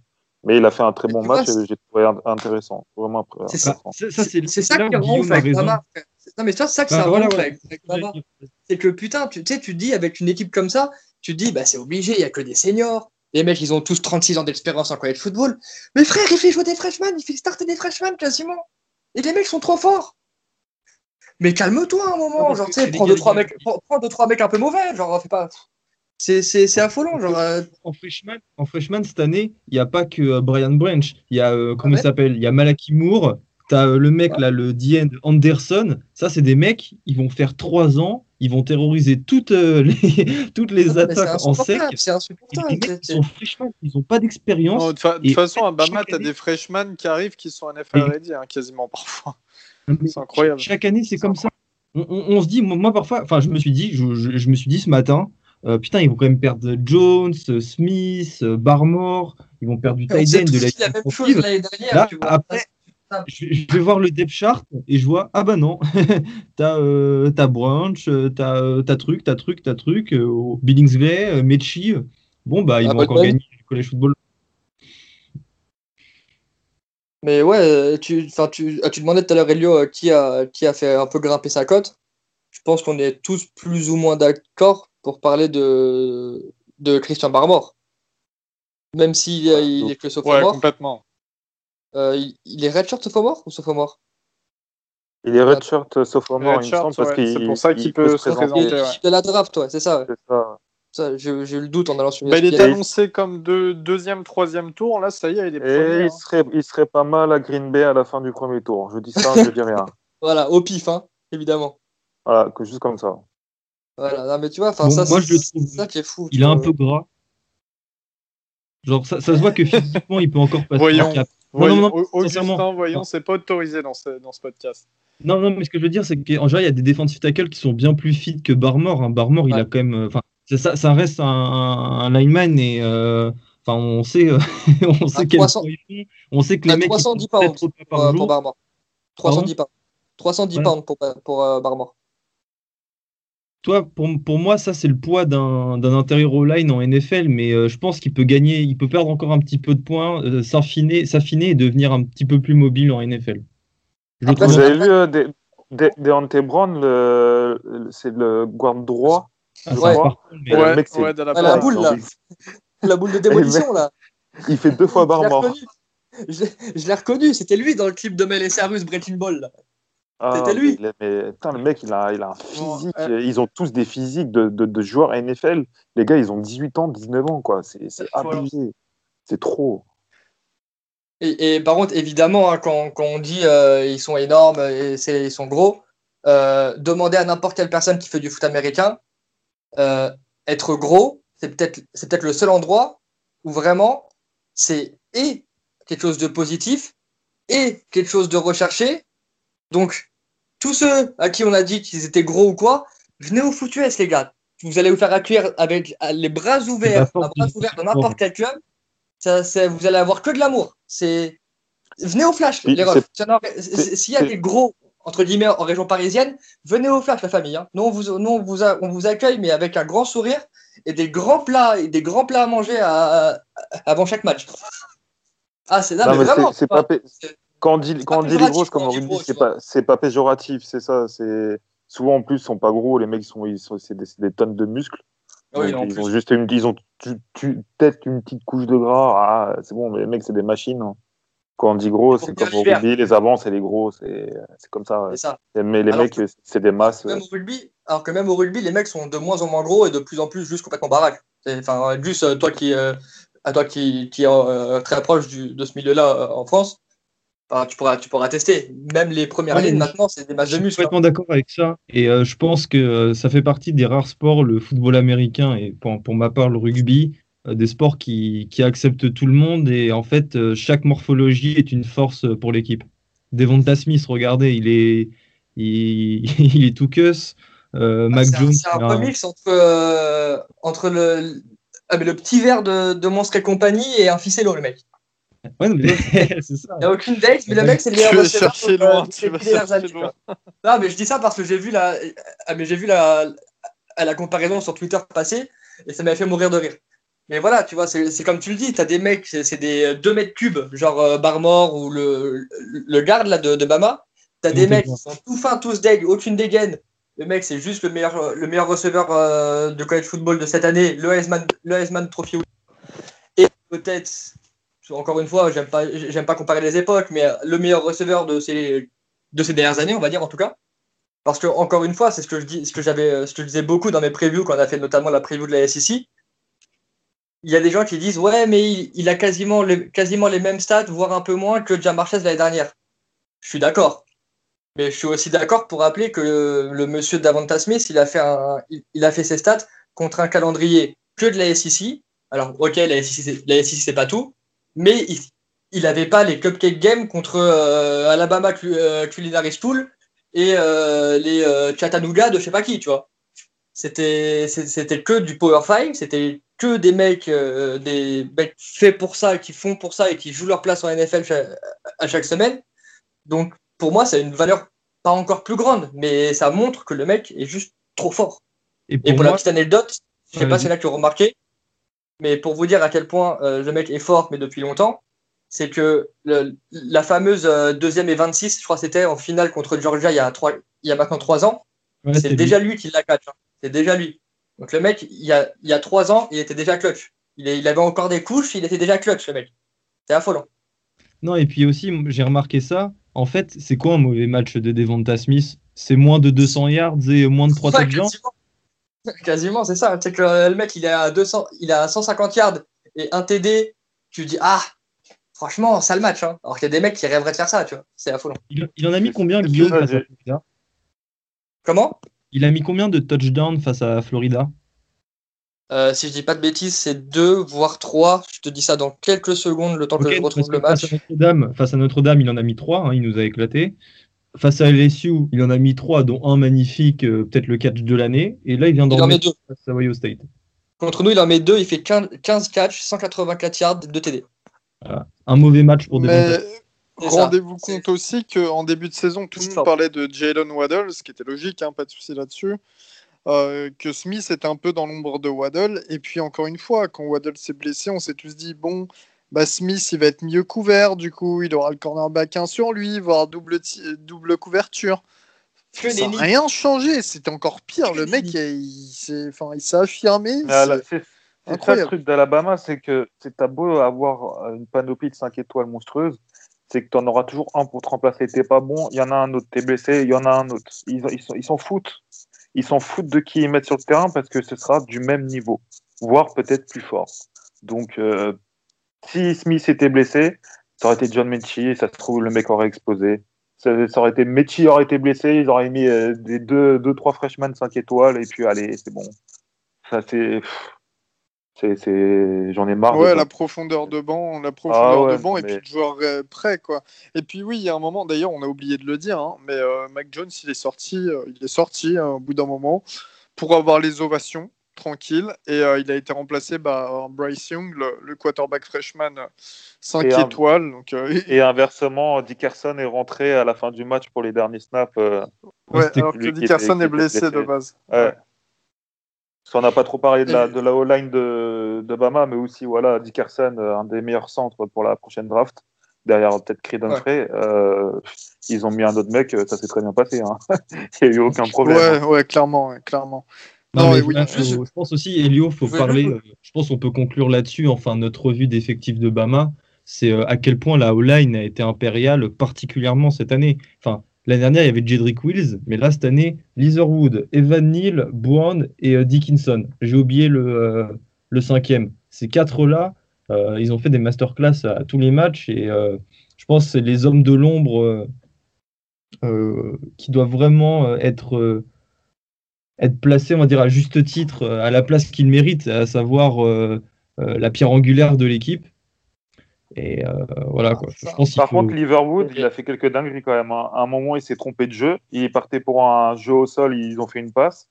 Mais il a fait un très Mais bon match c'est- et j'ai trouvé int- intéressant. Vraiment intéressant. ça, ça, c'est C'est ça là qui rend Guillaume ouf Non, mais c'est ça que Bah, ça voilà, ouais. C'est que putain, tu sais, tu te dis avec une équipe comme ça, tu dis, bah c'est obligé, il n'y a que des seniors. Les mecs, ils ont tous 36 ans d'expérience en college football. Mais frère, il fait jouer des freshmen, il fait starter des freshmen quasiment. Et les mecs sont trop forts. Mais calme-toi un moment, genre, tu sais, prends gars, deux, trois les gars- mecs, prends, prends deux, trois mecs un peu mauvais, genre, fais pas. C'est, affolant, genre. euh, En freshman, en freshman cette année, il n'y a pas que euh, Brian Branch. Il y a, euh, comment ouais il s'appelle? Il y a Malaki Moore. Tu as le mec, là, le DN Anderson. Ça, c'est des mecs, ils vont faire trois ans. Ils vont terroriser toutes euh, les, toutes les c'est attaques en sec. c'est insupportable. mecs, ils sont freshmen, ils n'ont pas d'expérience. De fa- toute façon, à Bama, chaque tu as année- des freshmen qui arrivent qui sont NFL Et- ready, hein, quasiment parfois. Mais C'est incroyable. Chaque année, c'est comme ça. On, on- on se dit, moi, parfois, enfin, je me suis dit, je, je- je me suis dit ce matin, euh, putain, ils vont quand même perdre Jones, euh, Smith, euh, Barmore, ils vont perdre du end de la la même chose l'année dernière, Là, tu vois. après, je, je vais voir le depth chart et je vois, ah bah non, t'as euh, t'as Branch, euh, t'as euh, t'as truc, t'as truc, t'as truc, euh, au Billingsley, euh, Mechie. euh, Bon, bah, ils Ah, vont encore ouais. gagner le college football. Mais ouais, tu, enfin, tu, ah, tu demandais tout à l'heure, Elio, euh, qui a, qui a fait un peu grimper sa cote. Je pense qu'on est tous plus ou moins d'accord pour parler de, de Christian Barmore. Même s'il Ouais, il donc- est que Ouais, sophomore. complètement. Euh, il, il est redshirt sophomore ou sophomore? Il est redshirt sophomore, il me semble, parce ouais, qu'il c'est pour ça qu'il il peut se Il présenter, est ouais. de la draft, ouais, c'est ça. ouais. C'est ça. Ça, j'ai eu le doute en allant sur Bah, il était annoncé comme deux- deuxième, troisième tour. Là, ça y est, il est Et premier. il hein. serait, il serait pas mal à Green Bay à la fin du premier tour. Je dis ça, je dis rien. Voilà, au pif, hein, évidemment. Voilà, que juste comme ça. Voilà, non, mais tu vois, enfin, Bon, ça, moi, c'est je le c'est trouve- ça qui est fou. Il est un peu gras. Genre, ça, ça se voit que physiquement, il peut encore passer Voyons. un cap. Non, non, Au- Augustin, voyons, c'est pas autorisé dans ce, dans ce podcast. Non, non, mais ce que je veux dire, c'est qu'en général, il y a des defensive tackles qui sont bien plus fit que Barmore. hein. Barmore, il Ouais. a quand même. euh, Enfin, ça, ça reste un, un- lineman et. euh, Enfin, on sait, euh, on sait À quel 300 poids ils font. On sait que les mecs. ils 310 font pounds pour, par euh, pour Barmore. 310 pounds. 310 Voilà. pounds pour, pour euh, Barmore. Toi, pour, pour moi, ça, c'est le poids d'un d'un intérieur au line en NFL, mais euh, je pense qu'il peut gagner, il peut perdre encore un petit peu de points, euh, s'affiner s'affiner et devenir un petit peu plus mobile en NFL. Après, Vous avez vu euh, des, des, Deontay Brown, c'est le guard droit. Ah, Ouais. crois. par contre, mais- Et Ouais, le mec, c'est- ouais, de la Ah, la boule, là. La boule de démolition, là. Il fait deux fois barre mort. je l'ai reconnu, c'était lui dans le clip de Mel et Cyrus Breaking Ball. Là. Ah, C'était lui. mais- mais, putain, le mec, il a, il a un physique. euh, Ils ont tous des physiques de, de, de joueurs NFL. Les gars, ils ont 18 ans, 19 ans, quoi. C'est Voilà. abusé. C'est trop. Et, et par contre, évidemment, hein, quand, quand on dit euh, ils sont énormes et ils sont gros, euh, demandez à n'importe quelle personne qui fait du foot américain, euh, être gros, c'est peut-être c'est peut-être le seul endroit où vraiment c'est et quelque chose de positif et quelque chose de recherché. Donc, tous ceux à qui on a dit qu'ils étaient gros ou quoi, venez au foot US, les gars. Vous allez vous faire accueillir avec les bras ouverts, à bras ouverts dans n'importe quel club. Ça, c'est- vous allez avoir que de l'amour. C'est venez au flash, Oui, les refs. S'il y a- S'il y a c'est- des gros entre guillemets en région parisienne, venez au flash, la famille. hein. Nous, on vous, nous, on vous, a- on vous accueille, mais avec un grand sourire et des grands plats et des grands plats à manger à- à- avant chaque match. Ah, c'est là, Non, mais vraiment. c'est pas pé- c'est- Quand on dit, quand on dit les grosses comme on dit c'est pas, c'est pas péjoratif, c'est ça. C'est souvent en plus, ils sont pas gros. Les mecs, sont, ils sont, c'est des, tonnes de muscles. Oui, en ils plus. ont juste une, ils ont peut-être une petite couche de gras. Ah, c'est bon, mais les mecs, c'est des machines. hein. Quand on dit gros, c'est comme au rugby, les avants, c'est les gros, c'est c'est comme ça. ouais. C'est ça. Mais les Alors mecs, c'est des masses. Même au rugby, alors que même au rugby, les mecs sont de moins en moins gros et de plus en plus juste complètement baraques. Enfin, juste euh, toi qui, euh, à toi qui, qui est euh, très proche du- de ce milieu-là euh, en France, enfin, tu pourras, tu pourras tester. Même les premières Ouais, lignes maintenant, c'est des matchs Je de suis muscles. hein. complètement d'accord avec ça. Et euh, je pense que euh, ça fait partie des rares sports, le football américain et pour, pour ma part le rugby, euh, des sports qui, qui acceptent tout le monde. Et en fait, chaque morphologie est une force pour l'équipe. Devonta Smith, regardez, il est, il, il est tout cuss. Euh, Mac C'est un- Jones, C'est un un- remix entre, entre le, ah, mais le petit verre de, de Monstre et compagnie et un ficello, le mec. Ouais, non, mais c'est ça. Il n'y a aucune date, mais le mec, c'est le meilleur Tu vas receveur chercher sur, euh, loin, tu vas loin. tu. Non, mais je dis ça parce que j'ai vu la, ah, mais j'ai vu la, à la comparaison sur Twitter passer et ça m'a fait mourir de rire. Mais voilà, tu vois, c'est c'est comme tu le dis, t'as des mecs, c'est des 2 mètres cubes, genre euh, Barmore ou le, le garde là, de, de Bama. T'as des mecs qui sont tout fins, tous deg, aucune dégaine. Le mec, c'est juste le meilleur, le meilleur receveur euh, de college football de cette année, le Heisman, le Heisman Trophy. Et peut-être, encore une fois, j'aime pas, pas comparer les époques, mais le meilleur receveur de ces, de ces dernières années, on va dire en tout cas. Parce que encore une fois, c'est ce que je dis, ce que j'avais, ce que disais beaucoup dans mes previews quand on a fait notamment la preview de la SEC. Il y a des gens qui disent ouais, mais il, a quasiment les, mêmes stats, voire un peu moins que Jam Chase l'année dernière. Je suis d'accord. Mais je suis aussi d'accord pour rappeler que le, monsieur Davanta Smith, il a fait ses stats contre un calendrier que de la SEC. Alors, ok, la SEC, la SEC, c'est pas tout, mais il, il avait pas les cupcake games contre euh, Alabama euh, Culinary School et euh, les euh, Chattanooga de je sais pas qui, tu vois. C'était c'est- que du Power 5, c'était que des mecs, des mecs faits pour ça, qui font pour ça et qui jouent leur place en NFL à chaque semaine. Donc, pour moi, ça a une valeur pas encore plus grande, mais ça montre que le mec est juste trop fort. Et Et pour la petite anecdote, je sais Ouais, pas si c'est là que tu as remarqué, mais pour vous dire à quel point euh, le mec est fort, mais depuis longtemps, c'est que le- la fameuse euh, deuxième et 26, je crois que c'était en finale contre Georgia il y a, trois, il y a maintenant trois ans, ouais, c'est déjà lui qui l'a catch. hein. C'est déjà lui. Donc le mec, il y a, il y a trois ans, il était déjà clutch. Il, est- il avait encore des couches, il était déjà clutch, le mec. C'est affolant. Non, et puis aussi, j'ai remarqué ça. En fait, c'est quoi un mauvais match de Devonta Smith? C'est moins de 200 yards et moins de 3 Ouais, touchdowns? quasiment, c'est ça. C'est que euh, le mec, il est à 200, il est à 150 yards et un TD. Tu dis, ah, franchement, sale match. Hein. Alors qu'il y a des mecs qui rêveraient de faire ça, tu vois. C'est affolant. Il, il en a mis combien, Guillaume, face à Florida? Comment? Il a mis combien de touchdowns face à Florida? Euh, Si je dis pas de bêtises, c'est deux, voire trois. Je te dis ça dans quelques secondes, le temps que je retrouve le face match. à Notre-Dame, face à Notre-Dame, il en a mis 3, il nous a éclaté. Face à LSU, il en a mis 3, dont un magnifique, euh, peut-être le catch de l'année. Et là, il vient d'en en met mettre deux. face à Ohio State. Contre nous, il en met deux. Il fait 15, 15 catchs, 184 yards, 2 TD. Un mauvais match pour Mais rendez-vous compte aussi qu'en début de saison, tout le monde parlait de Jalen Waddle, ce qui était logique, hein, pas de souci là-dessus. euh, que Smith était un peu dans l'ombre de Waddle. Et puis encore une fois, quand Waddle s'est blessé, on s'est tous dit bon, bah Smith il va être mieux couvert, du coup il aura le cornerback 1 sur lui, voire double, double couverture. Que Ça n'a rien changé, c'était encore pire. Que Le mec, il, s'est enfin, affirmé. La- c'est- ça le truc d'Alabama, c'est que c'est t'as beau avoir une panoplie de 5 étoiles monstrueuse, c'est que tu en auras toujours un pour te remplacer. T'es pas bon, il y en a un autre. T'es blessé, il y en a un autre. Ils ils s'en foutent. Ils s'en foutent de qui ils mettent sur le terrain parce que ce sera du même niveau, voire peut-être plus fort. Donc, euh, si Smith était blessé, ça aurait été John Mechie ça se trouve, le mec aurait explosé. Ça, aurait été Mechie aurait été blessé, ils auraient mis euh, des deux, deux, trois freshmen 5 étoiles et puis allez, c'est bon. Ça, c'est. C'est, j'en ai marre. Ouais, la profondeur de banc, la profondeur ah de banc et puis le joueur euh, prêt quoi. Et puis oui, il y a un moment d'ailleurs, on a oublié de le dire, hein, mais euh, Mac Jones, il est sorti, il est sorti hein, au bout d'un moment pour avoir les ovations tranquille. Et euh, il a été remplacé par Bryce Young, le, quarterback freshman 5 et étoiles. Donc, euh, et inversement, Dickerson est rentré à la fin du match pour les derniers snaps. Euh, ouais, alors que Dickerson est blessé, de base. Ouais. On n'a pas trop parlé de la, de la O-line de, de, Bama, mais aussi voilà, Dickerson, un des meilleurs centres pour la prochaine draft derrière peut-être Creed Humphrey, ils ont mis un autre mec, ça s'est très bien passé. Hein. il n'y a eu aucun problème. Ouais, ouais, clairement, clairement. Non, mais je pense aussi, Elio, faut parler. Euh, je pense qu'on peut conclure là-dessus. Enfin, notre revue d'effectifs de Bama, c'est euh, à quel point la O-line a été impériale, particulièrement cette année. Enfin, l'année dernière, il y avait Jedrick Wills, mais là, cette année, Leatherwood, Evan Neal, Bourne et euh, Dickinson. J'ai oublié le, le cinquième. Ces quatre-là, ils ont fait des masterclass à tous les matchs et je pense que c'est les hommes de l'ombre qui doivent vraiment être être placé, on va dire, à juste titre, euh, à la place qu'il mérite, à savoir euh, euh, la pierre angulaire de l'équipe. Et voilà quoi. Je pense Par contre, Liverwood, il a fait quelques dingueries quand même. Hein. À un moment, il s'est trompé de jeu. Il est parti pour un jeu au sol, ils ont fait une passe.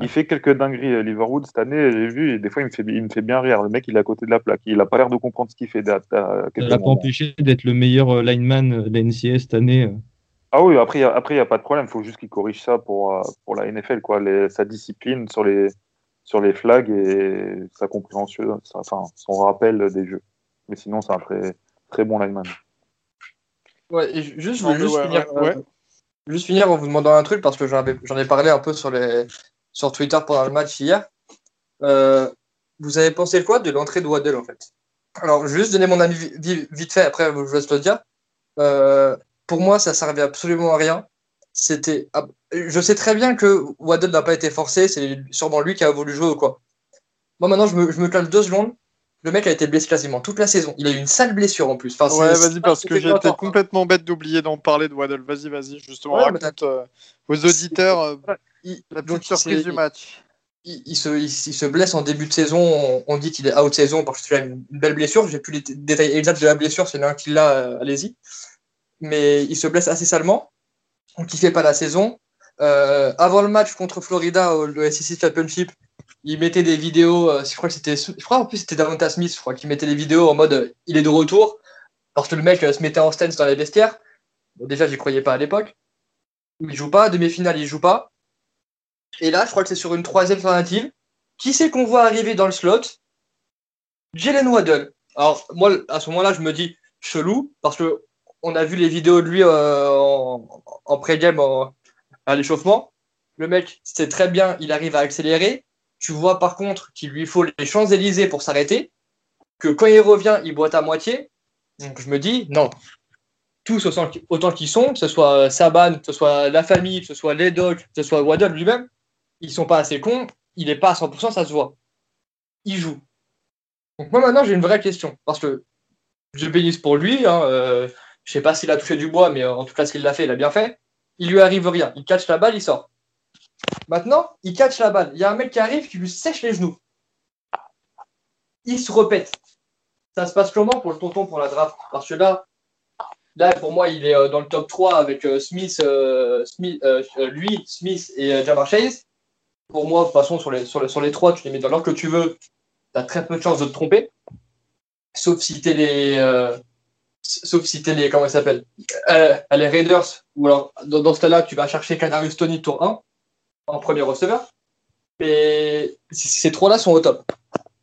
Il fait quelques dingueries. Liverwood, cette année, j'ai vu, et des fois, il me, fait, il me fait bien rire. Le mec, il est à côté de la plaque. Il n'a pas l'air de comprendre ce qu'il fait. Ça l'a pas empêché d'être le meilleur lineman de la NCA cette année. Ah oui, après, il n'y a pas de problème. Il faut juste qu'il corrige ça pour, euh, pour la NFL, quoi. sa discipline sur les, sur les flags et sa compréhension, enfin, son rappel des jeux. Mais sinon, c'est un très, très bon lineman. Ouais, juste, je veux juste, finir, euh, juste finir en vous demandant un truc parce que j'en ai parlé un peu sur, les, sur Twitter pendant le match hier. Euh, vous avez pensé quoi de l'entrée de Waddle en fait? Alors, juste donner mon avis vite fait, après je vous laisse le dire. Euh, pour moi, ça servait absolument à rien. C'était, je sais très bien que Waddle n'a pas été forcé, c'est sûrement lui qui a voulu jouer ou quoi. Moi, maintenant, je me, je me calme deux secondes. Le mec a été blessé quasiment toute la saison. Il a eu une sale blessure en plus. ouais, vas-y, parce que j'ai été complètement bête d'oublier d'en parler de Waddle. Vas-y, vas-y, justement, raconte euh, aux auditeurs euh, la petite surprise du match. Il, se, il, se, blesse en début de saison. On, dit qu'il est out saison parce qu'il a une, belle blessure. J'ai plus les détails exacts de la blessure. C'est l'un qui l'a. Euh, allez-y mais il se blesse assez salement, donc il fait pas la saison. Euh, avant le match contre Florida, le SEC Championship, il mettait des vidéos, euh, je crois que c'était, je crois en plus c'était Smith, je crois, qui mettait des vidéos en mode euh, il est de retour, parce que le mec se mettait en stance dans les vestiaires. Bon, déjà, j'y croyais pas à l'époque. Il joue pas, demi-finale, il joue pas. Et là, je crois que c'est sur une troisième tentative. Qui c'est qu'on voit arriver dans le slot? Jalen Waddle. Alors, moi, à ce moment-là, je me dis chelou, parce que on a vu les vidéos de lui euh, en, pré-game à l'échauffement. Le mec, c'est très bien, il arrive à accélérer. Tu vois par contre qu'il lui faut les Champs-Élysées pour s'arrêter, que quand il revient, il boite à moitié. Donc je me dis, non, tous autant qu'ils sont, que ce soit Saban, que ce soit la famille, que ce soit les dogs, que ce soit Waddle lui-même, ils sont pas assez cons, il n'est pas à 100%, ça se voit. Il joue. Donc moi maintenant j'ai une vraie question, parce que je bénisse pour lui, hein, euh, je sais pas s'il a touché du bois, mais en tout cas, ce qu'il l'a fait, il a bien fait. Il lui arrive rien. Il catch la balle, il sort. Maintenant, il catch la balle. Il y a un mec qui arrive qui lui sèche les genoux. Il se répète. Ça se passe comment pour le tonton pour la draft? Parce que là, là, pour moi, il est euh, dans le top 3 avec euh, Smith, euh, Smith lui, Smith et Jamar Chase. Pour moi, de toute façon, sur les, sur, les, sur les trois, tu les mets dans l'ordre que tu veux. Tu as très peu de chances de te tromper. Sauf si tu es les sauf si t'es les, comment il s'appelle, euh, les Raiders, ou alors dans, ce cas-là, tu vas chercher Canarius Tony tour 1 en premier receveur. Mais ces trois-là sont au top.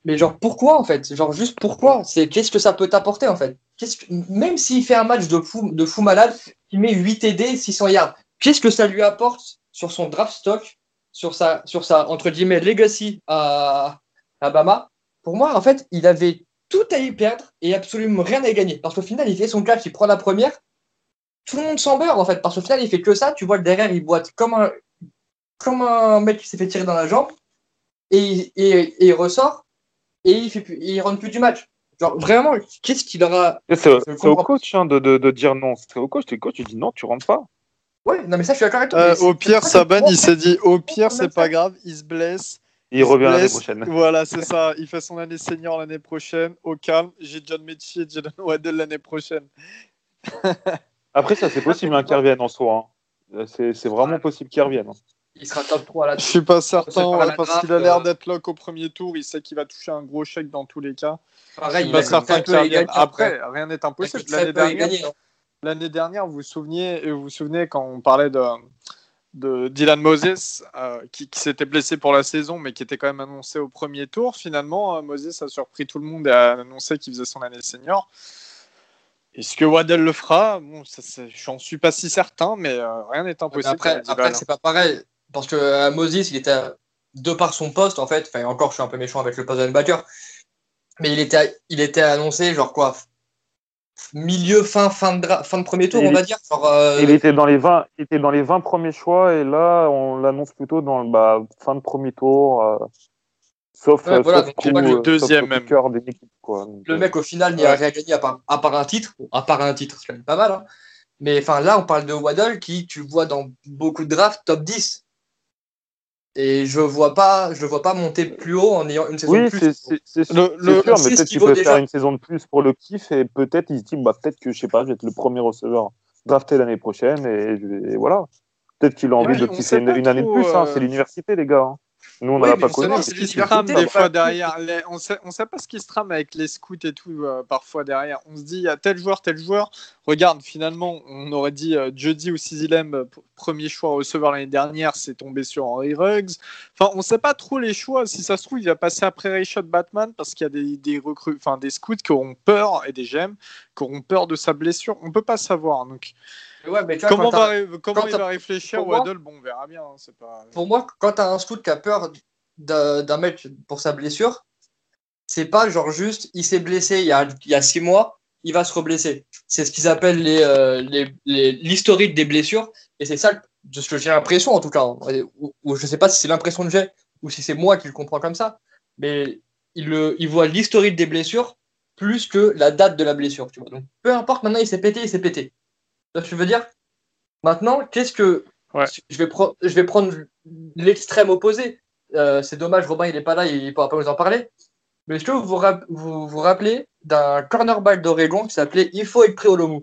Mais genre pourquoi en fait? Genre juste pourquoi? C'est qu'est-ce que ça peut t'apporter en fait? Qu'est-ce que, Même s'il fait un match de fou, de fou malade, il met 8 TD, 600 yards. Qu'est-ce que ça lui apporte sur son draft stock, sur sa, sur sa entre guillemets legacy à Alabama Pour moi, en fait, il avait tout à y perdre et absolument rien à y gagner. Parce qu'au final, il fait son catch, il prend la première. Tout le monde s'en beurre en fait. Parce qu'au final, il fait que ça. Tu vois le derrière, il boite comme un, comme un mec qui s'est fait tirer dans la jambe. Et, et, il ressort. Et il, fait il rentre plus du match. Genre vraiment, qu'est-ce qu'il aura. C'est au coach hein, de, de, de, dire non. C'est au coach. Le coach, tu dis non, tu rentres pas. Ouais, non, mais ça, je suis d'accord avec toi. Euh, au pire, Saban, il s'est dit au pire, c'est pas grave, il se blesse. Il, revient l'année prochaine. Voilà, c'est ça. Il fait son année senior l'année prochaine. Au calme, j'ai John Mechie et Jalen Waddell l'année prochaine. Après, ça, c'est possible hein, qu'il revienne en soi. Hein. C'est vraiment possible qu'il revienne. Hein. Il sera top 3 là. Je suis pas certain, parce qu'il a l'air euh. d'être lock au premier tour. Il sait qu'il va toucher un gros chèque dans tous les cas. Pareil, il, va certain qu'il. Après, rien n'est impossible. L'année dernière, l'année dernière, vous vous souvenez, vous vous souvenez quand on parlait de, de Dylan Moses, euh, qui, s'était blessé pour la saison, mais qui était quand même annoncé au premier tour. Finalement, euh, Moses a surpris tout le monde et a annoncé qu'il faisait son année senior. Est-ce que Waddell le fera? Bon, j'en suis pas si certain, mais euh, rien n'est impossible. Après, après c'est pas pareil, parce que Moses, il était de par son poste, en fait. Enfin, encore, je suis un peu méchant avec le poste de backer, mais il était, il était annoncé, genre quoi, milieu, fin, fin de, fin de premier tour, on va dire. Euh, il, était dans les 20, il était dans les 20 premiers choix et là, on l'annonce plutôt dans bah, fin de premier tour. Euh, sauf, ouais, voilà, le deuxième même. le mec, au final, n'y a rien gagné à part, à part un titre. à part un titre, c'est pas mal. Hein. Mais enfin, là, on parle de Waddle qui, tu vois dans beaucoup de drafts, top 10. Et je vois pas, je vois pas monter plus haut en ayant une saison de plus. Oui, c'est sûr, mais peut-être qu'il peut faire une saison de plus pour le kiff et peut-être il se dit, bah, peut-être que je sais pas, je vais être le premier receveur drafté l'année prochaine et, voilà. Peut-être qu'il a envie de kiffer une, année de plus. Hein. C'est euh, l'université, les gars. Hein. Nous, on n'en a pas connu. Ce qui se trame des fois derrière. On sait, on sait pas ce qui se trame avec les scouts et tout, euh, parfois derrière. On se dit, il y a tel joueur, tel joueur. Regarde, finalement, on aurait dit euh, Jody ou Sizilem, euh, premier choix au receveur l'année dernière, c'est tombé sur Henry Ruggs. Enfin, on sait pas trop les choix. Si ça se trouve, il va passer après Rayshot Batman parce qu'il y a des, des, recrues, enfin, des scouts qui auront peur et des GM qui auront peur de sa blessure. On peut pas savoir. Donc. Comment, va, comment il va réfléchir Waddle Bon, on verra bien. Hein, pas... Pour moi, quand tu as un scout qui a peur d'un mec pour sa blessure, c'est pas genre juste il s'est blessé il y, a, il y a six mois, il va se reblesser. C'est ce qu'ils appellent l'historique les, les, des blessures. Et c'est ça de ce que j'ai l'impression en tout cas. Hein. Ou, je sais pas si c'est l'impression que j'ai ou si c'est moi qui le comprends comme ça. Mais il, le, il voit l'historique des blessures plus que la date de la blessure. Tu vois. Donc peu importe, maintenant il s'est pété, il s'est pété. Je veux dire Maintenant, qu'est-ce que. Je, vais je vais prendre l'extrême opposé. Euh, c'est dommage, Robin, il n'est pas là, il ne pourra pas nous en parler. Mais est-ce que vous vous, vous, rappelez d'un cornerback d'Oregon qui s'appelait Ifo Ekpreolomu?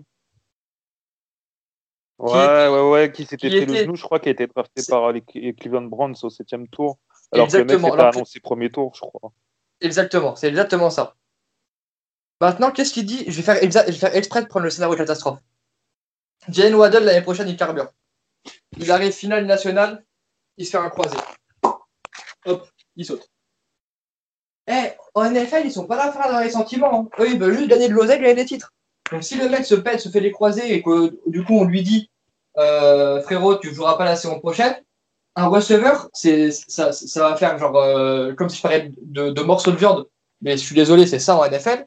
Ouais, ouais, ouais, qui s'était fait le genou, je crois, qui a été drafté par les Cleveland Browns au septième tour. Alors exactement. que le mec pas annoncé premier tour, je crois. Exactement, c'est exactement ça. Maintenant, qu'est-ce qu'il dit? Je vais, faire je vais faire exprès de prendre le scénario catastrophe. Jane Waddell, l'année prochaine, il carbure. Il arrive finale nationale, il se fait un croisé hop, il saute. Eh, en NFL, ils sont pas là à faire dans les sentiments. Hein. Eux, ils veulent juste gagner de l'oseille, gagner des titres. Donc si le mec se pète, se fait les croisés et que du coup on lui dit euh, frérot, tu joueras pas la saison prochaine, un receveur, c'est ça, ça va faire genre euh, comme si je parlais de, de, morceaux de viande. Mais je suis désolé, c'est ça en NFL.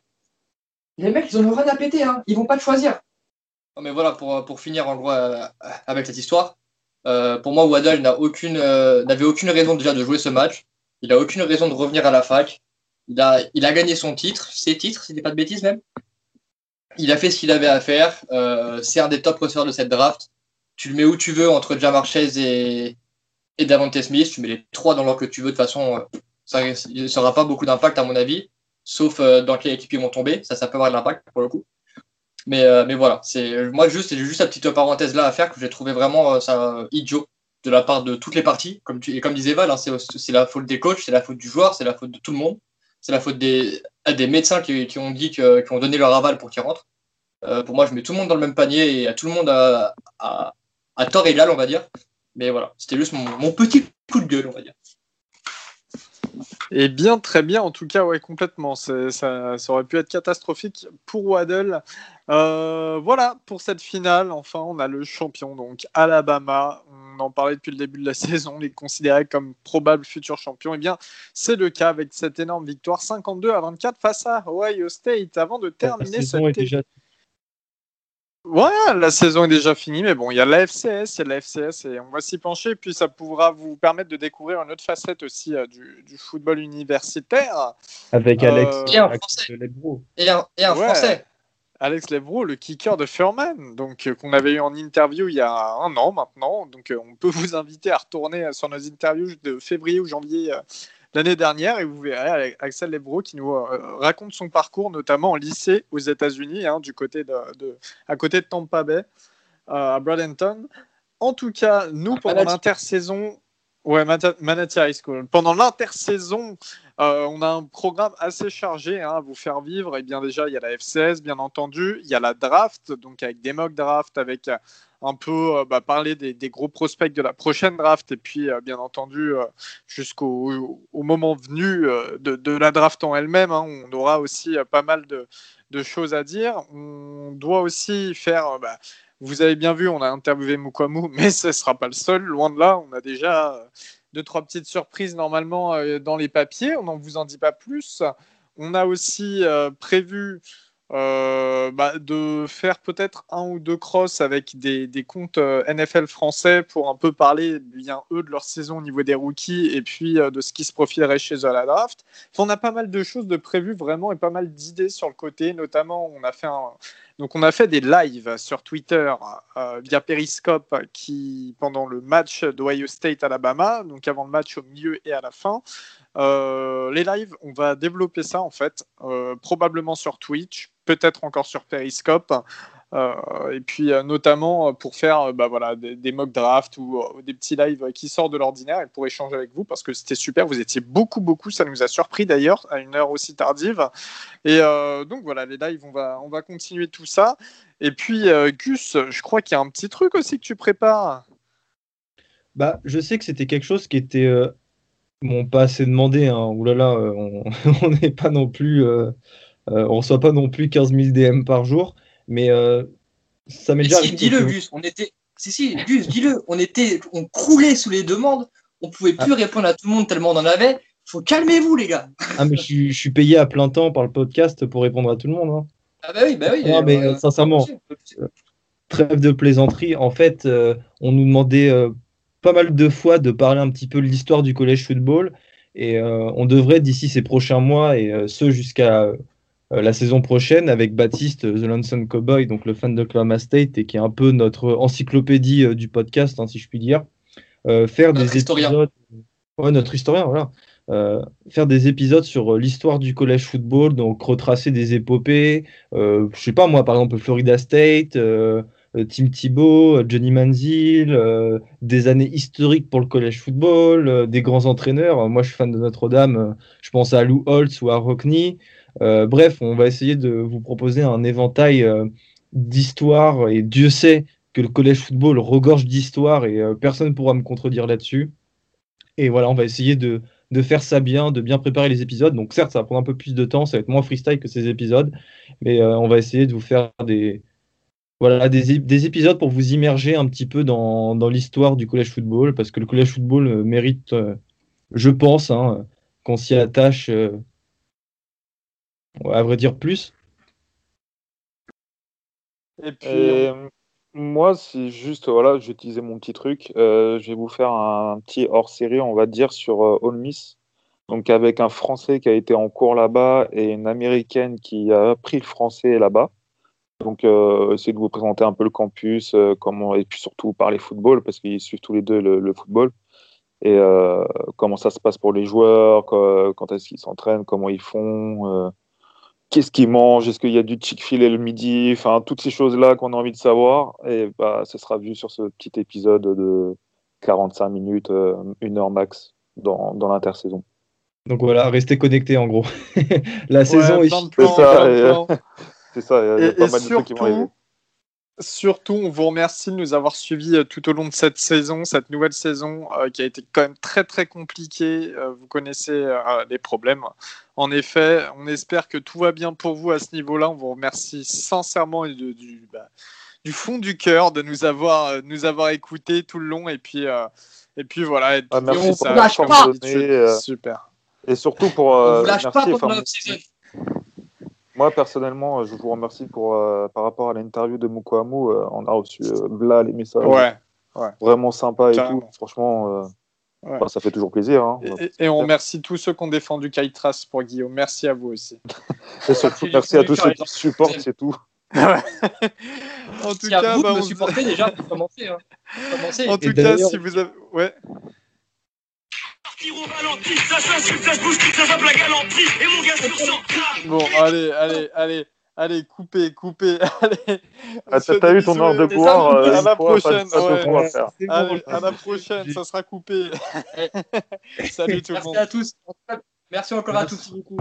Les mecs, ils ont rien à péter, hein. ils vont pas te choisir. Mais voilà, pour, pour finir en gros euh, avec cette histoire, euh, pour moi, Waddle n'a euh, n'avait aucune raison déjà de jouer ce match. Il a aucune raison de revenir à la fac. Il a, il a gagné son titre, ses titres, si pas de bêtises même. Il a fait ce qu'il avait à faire. Euh, c'est un des top receveurs de cette draft. Tu le mets où tu veux entre Jamar Chase et, et Davante Smith. Tu mets les trois dans l'ordre que tu veux. De toute façon, ça n'aura pas beaucoup d'impact à mon avis. Sauf dans quelle équipe ils vont tomber. Ça, ça peut avoir de l'impact pour le coup. Mais, euh, mais voilà, c'est moi juste, c'est juste la petite parenthèse là à faire que j'ai trouvé vraiment euh, ça idiot de la part de toutes les parties. Comme tu, et comme disait Val, hein, c'est la faute des coachs, c'est la faute du joueur, c'est la faute de tout le monde, c'est la faute des, des médecins qui, qui ont dit que, qui ont donné leur aval pour qu'ils rentrent. Euh, pour moi, je mets tout le monde dans le même panier et à tout le monde à, à, tort égal, on va dire. Mais voilà, c'était juste mon petit coup de gueule, on va dire. Et bien, très bien, en tout cas, ouais, complètement. Ça, ça, aurait pu être catastrophique pour Waddle. Euh, voilà, pour cette finale, enfin, on a le champion, donc Alabama. on en parlait depuis le début de la saison, les considérait comme probable futur champion. Eh bien, c'est le cas avec cette énorme victoire 52 à 24 face à Ohio State. Avant de terminer cette. Déjà... Ouais, la saison est déjà finie, mais bon, il y a la FCS, il y a la FCS et on va s'y pencher. Puis ça pourra vous permettre de découvrir une autre facette aussi euh, du, football universitaire. Avec Alex et un français. Et un, et un français. Alex Lebro, le kicker de Furman, donc euh, qu'on avait eu en interview il y a un an maintenant. Donc euh, on peut vous inviter à retourner euh, sur nos interviews de février ou janvier l'année dernière et vous verrez Axel Lebro qui nous raconte son parcours, notamment en lycée aux États-Unis, hein, du côté de, à côté de Tampa Bay, à Bradenton. En tout cas, nous pendant l'intersaison, Ouais, Manatee High School. Pendant l'intersaison, euh, on a un programme assez chargé hein, à vous faire vivre. Et bien déjà, il y a la FCS, bien entendu. Il y a la draft, donc avec des mock drafts, avec euh, un peu euh, bah, parler des, gros prospects de la prochaine draft. Et puis, bien entendu, jusqu'au moment venu de, la draft en elle-même, hein, on aura aussi pas mal de, choses à dire. On doit aussi faire... Bah, vous avez bien vu, on a interviewé Mukwamu, mais ce ne sera pas le seul, loin de là. On a déjà euh, deux, trois petites surprises normalement euh, dans les papiers. On n'en vous en dit pas plus. On a aussi euh, prévu bah, de faire peut-être un ou deux crosses avec des, des comptes NFL français pour un peu parler bien eux de leur saison au niveau des rookies et puis de ce qui se profilerait chez eux à la draft. on a pas mal de choses de prévues vraiment et pas mal d'idées sur le côté. Notamment, on a fait un, donc on a fait des lives sur Twitter via Periscope qui pendant le match d'Ohio State Alabama, donc avant le match au milieu et à la fin. les lives, on va développer ça en fait, probablement sur Twitch, peut-être encore sur Periscope. Euh, et puis euh, notamment euh, pour faire bah, voilà, des, mock drafts ou des petits lives qui sortent de l'ordinaire et pour échanger avec vous parce que c'était super. Vous étiez beaucoup, beaucoup. Ça nous a surpris d'ailleurs à une heure aussi tardive. Et donc voilà, les lives, on va, on va continuer tout ça. Et puis Gus, je crois qu'il y a un petit truc aussi que tu prépares. Bah, je sais que c'était quelque chose qui était bon, pas assez demandé. Hein. Ouh là là, on n'est pas non plus on reçoit pas non plus 15 000 DM par jour, mais euh, ça m'est déjà si, Dis-le, Gus, on était. Si, si, Gus, dis-le, on était, on croulait sous les demandes, on pouvait plus ah. répondre à tout le monde tellement on en avait. Faut calmez-vous, les gars. Ah, mais je, suis payé à plein temps par le podcast pour répondre à tout le monde. Hein. Ah, bah oui, bah oui. Non, mais euh, sincèrement, trêve de plaisanterie. En fait, on nous demandait pas mal de fois de parler un petit peu de l'histoire du collège football. Et on devrait, d'ici ces prochains mois, et ce jusqu'à euh, la saison prochaine avec Baptiste, The Lonesome Cowboy, donc le fan de Oklahoma State et qui est un peu notre encyclopédie euh, du podcast, hein, si je puis dire. Euh, faire des épisodes. Ouais, notre historien, voilà. faire des épisodes sur l'histoire du collège football, donc retracer des épopées. je sais pas moi, par exemple Florida State, Tim Thibault, Johnny Manziel, des années historiques pour le collège football, des grands entraîneurs. Moi, je suis fan de Notre-Dame. je pense à Lou Holtz ou à Rockney. Euh, bref, on va essayer de vous proposer un éventail euh, d'histoires et Dieu sait que le collège football regorge d'histoires et euh, personne ne pourra me contredire là-dessus. Et voilà, on va essayer de, faire ça bien, de bien préparer les épisodes. Donc certes, ça va prendre un peu plus de temps, ça va être moins freestyle que ces épisodes, mais on va essayer de vous faire des, voilà, des, épisodes pour vous immerger un petit peu dans, l'histoire du collège football, parce que le collège football mérite, je pense, hein, qu'on s'y attache à vrai dire plus. Et puis, moi, c'est juste, voilà, j'utilisais mon petit truc. Euh, je vais vous faire un, petit hors-série, on va dire, sur euh, All Miss. Donc, avec un Français qui a été en cours là-bas et une Américaine qui a appris le français là-bas. Donc, euh, essayer de vous présenter un peu le campus, euh, comment, et puis surtout parler football, parce qu'ils suivent tous les deux le, football. Et comment ça se passe pour les joueurs, quand est-ce qu'ils s'entraînent, comment ils font qu'est-ce qu'ils mangent, est-ce qu'il y a du Chick-fil-A le midi, enfin toutes ces choses-là qu'on a envie de savoir. Et bah, ce sera vu sur ce petit épisode de 45 minutes, euh, une heure max dans, dans l'intersaison. Donc voilà, restez connectés en gros. La saison est. C'est ça, c'est ça, il y a, pas mal de trucs qui vont arriver. Surtout, on vous remercie de nous avoir suivis euh, tout au long de cette saison, cette nouvelle saison euh, qui a été quand même très très compliquée. Euh, vous connaissez les problèmes. En effet, on espère que tout va bien pour vous à ce niveau-là. On vous remercie sincèrement du, bah, du fond du cœur de nous avoir, euh, nous avoir écoutés tout le long. Et puis, euh, et puis voilà. Et Ah, merci on pour ça- lâche pas. Euh, Super. Et surtout pour. On vous lâche pas merci, pendant enfin, la off-season. Moi, personnellement, euh, je vous remercie pour, euh, par rapport à l'interview de Mukwamo. euh, on a reçu euh, là les messages Ouais. vraiment sympas et tout. Franchement, euh, Ouais. bah, ça fait toujours plaisir. hein. Et, et- et on remercie tous ceux qui ont défendu Kite Trace pour Guillaume. Merci à vous aussi. Et surtout, Merci, à tous ceux qui supportent, c'est tout. en tout Si à cas, vous bah, de me supporter déjà pour commencer. Hein. Pour commencer. en Et tout cas, si vous avez, ouais. Bon, allez, allez, allez, allez, coupez, coupez. Allez. Ah, T'as eu ton heure de gloire. à euh, la une fois, prochaine. Pas, pas ouais. deux fois à Allez, à la prochaine, ça sera coupé. Salut tout le Merci monde. à tous. Merci encore à Merci tous. beaucoup.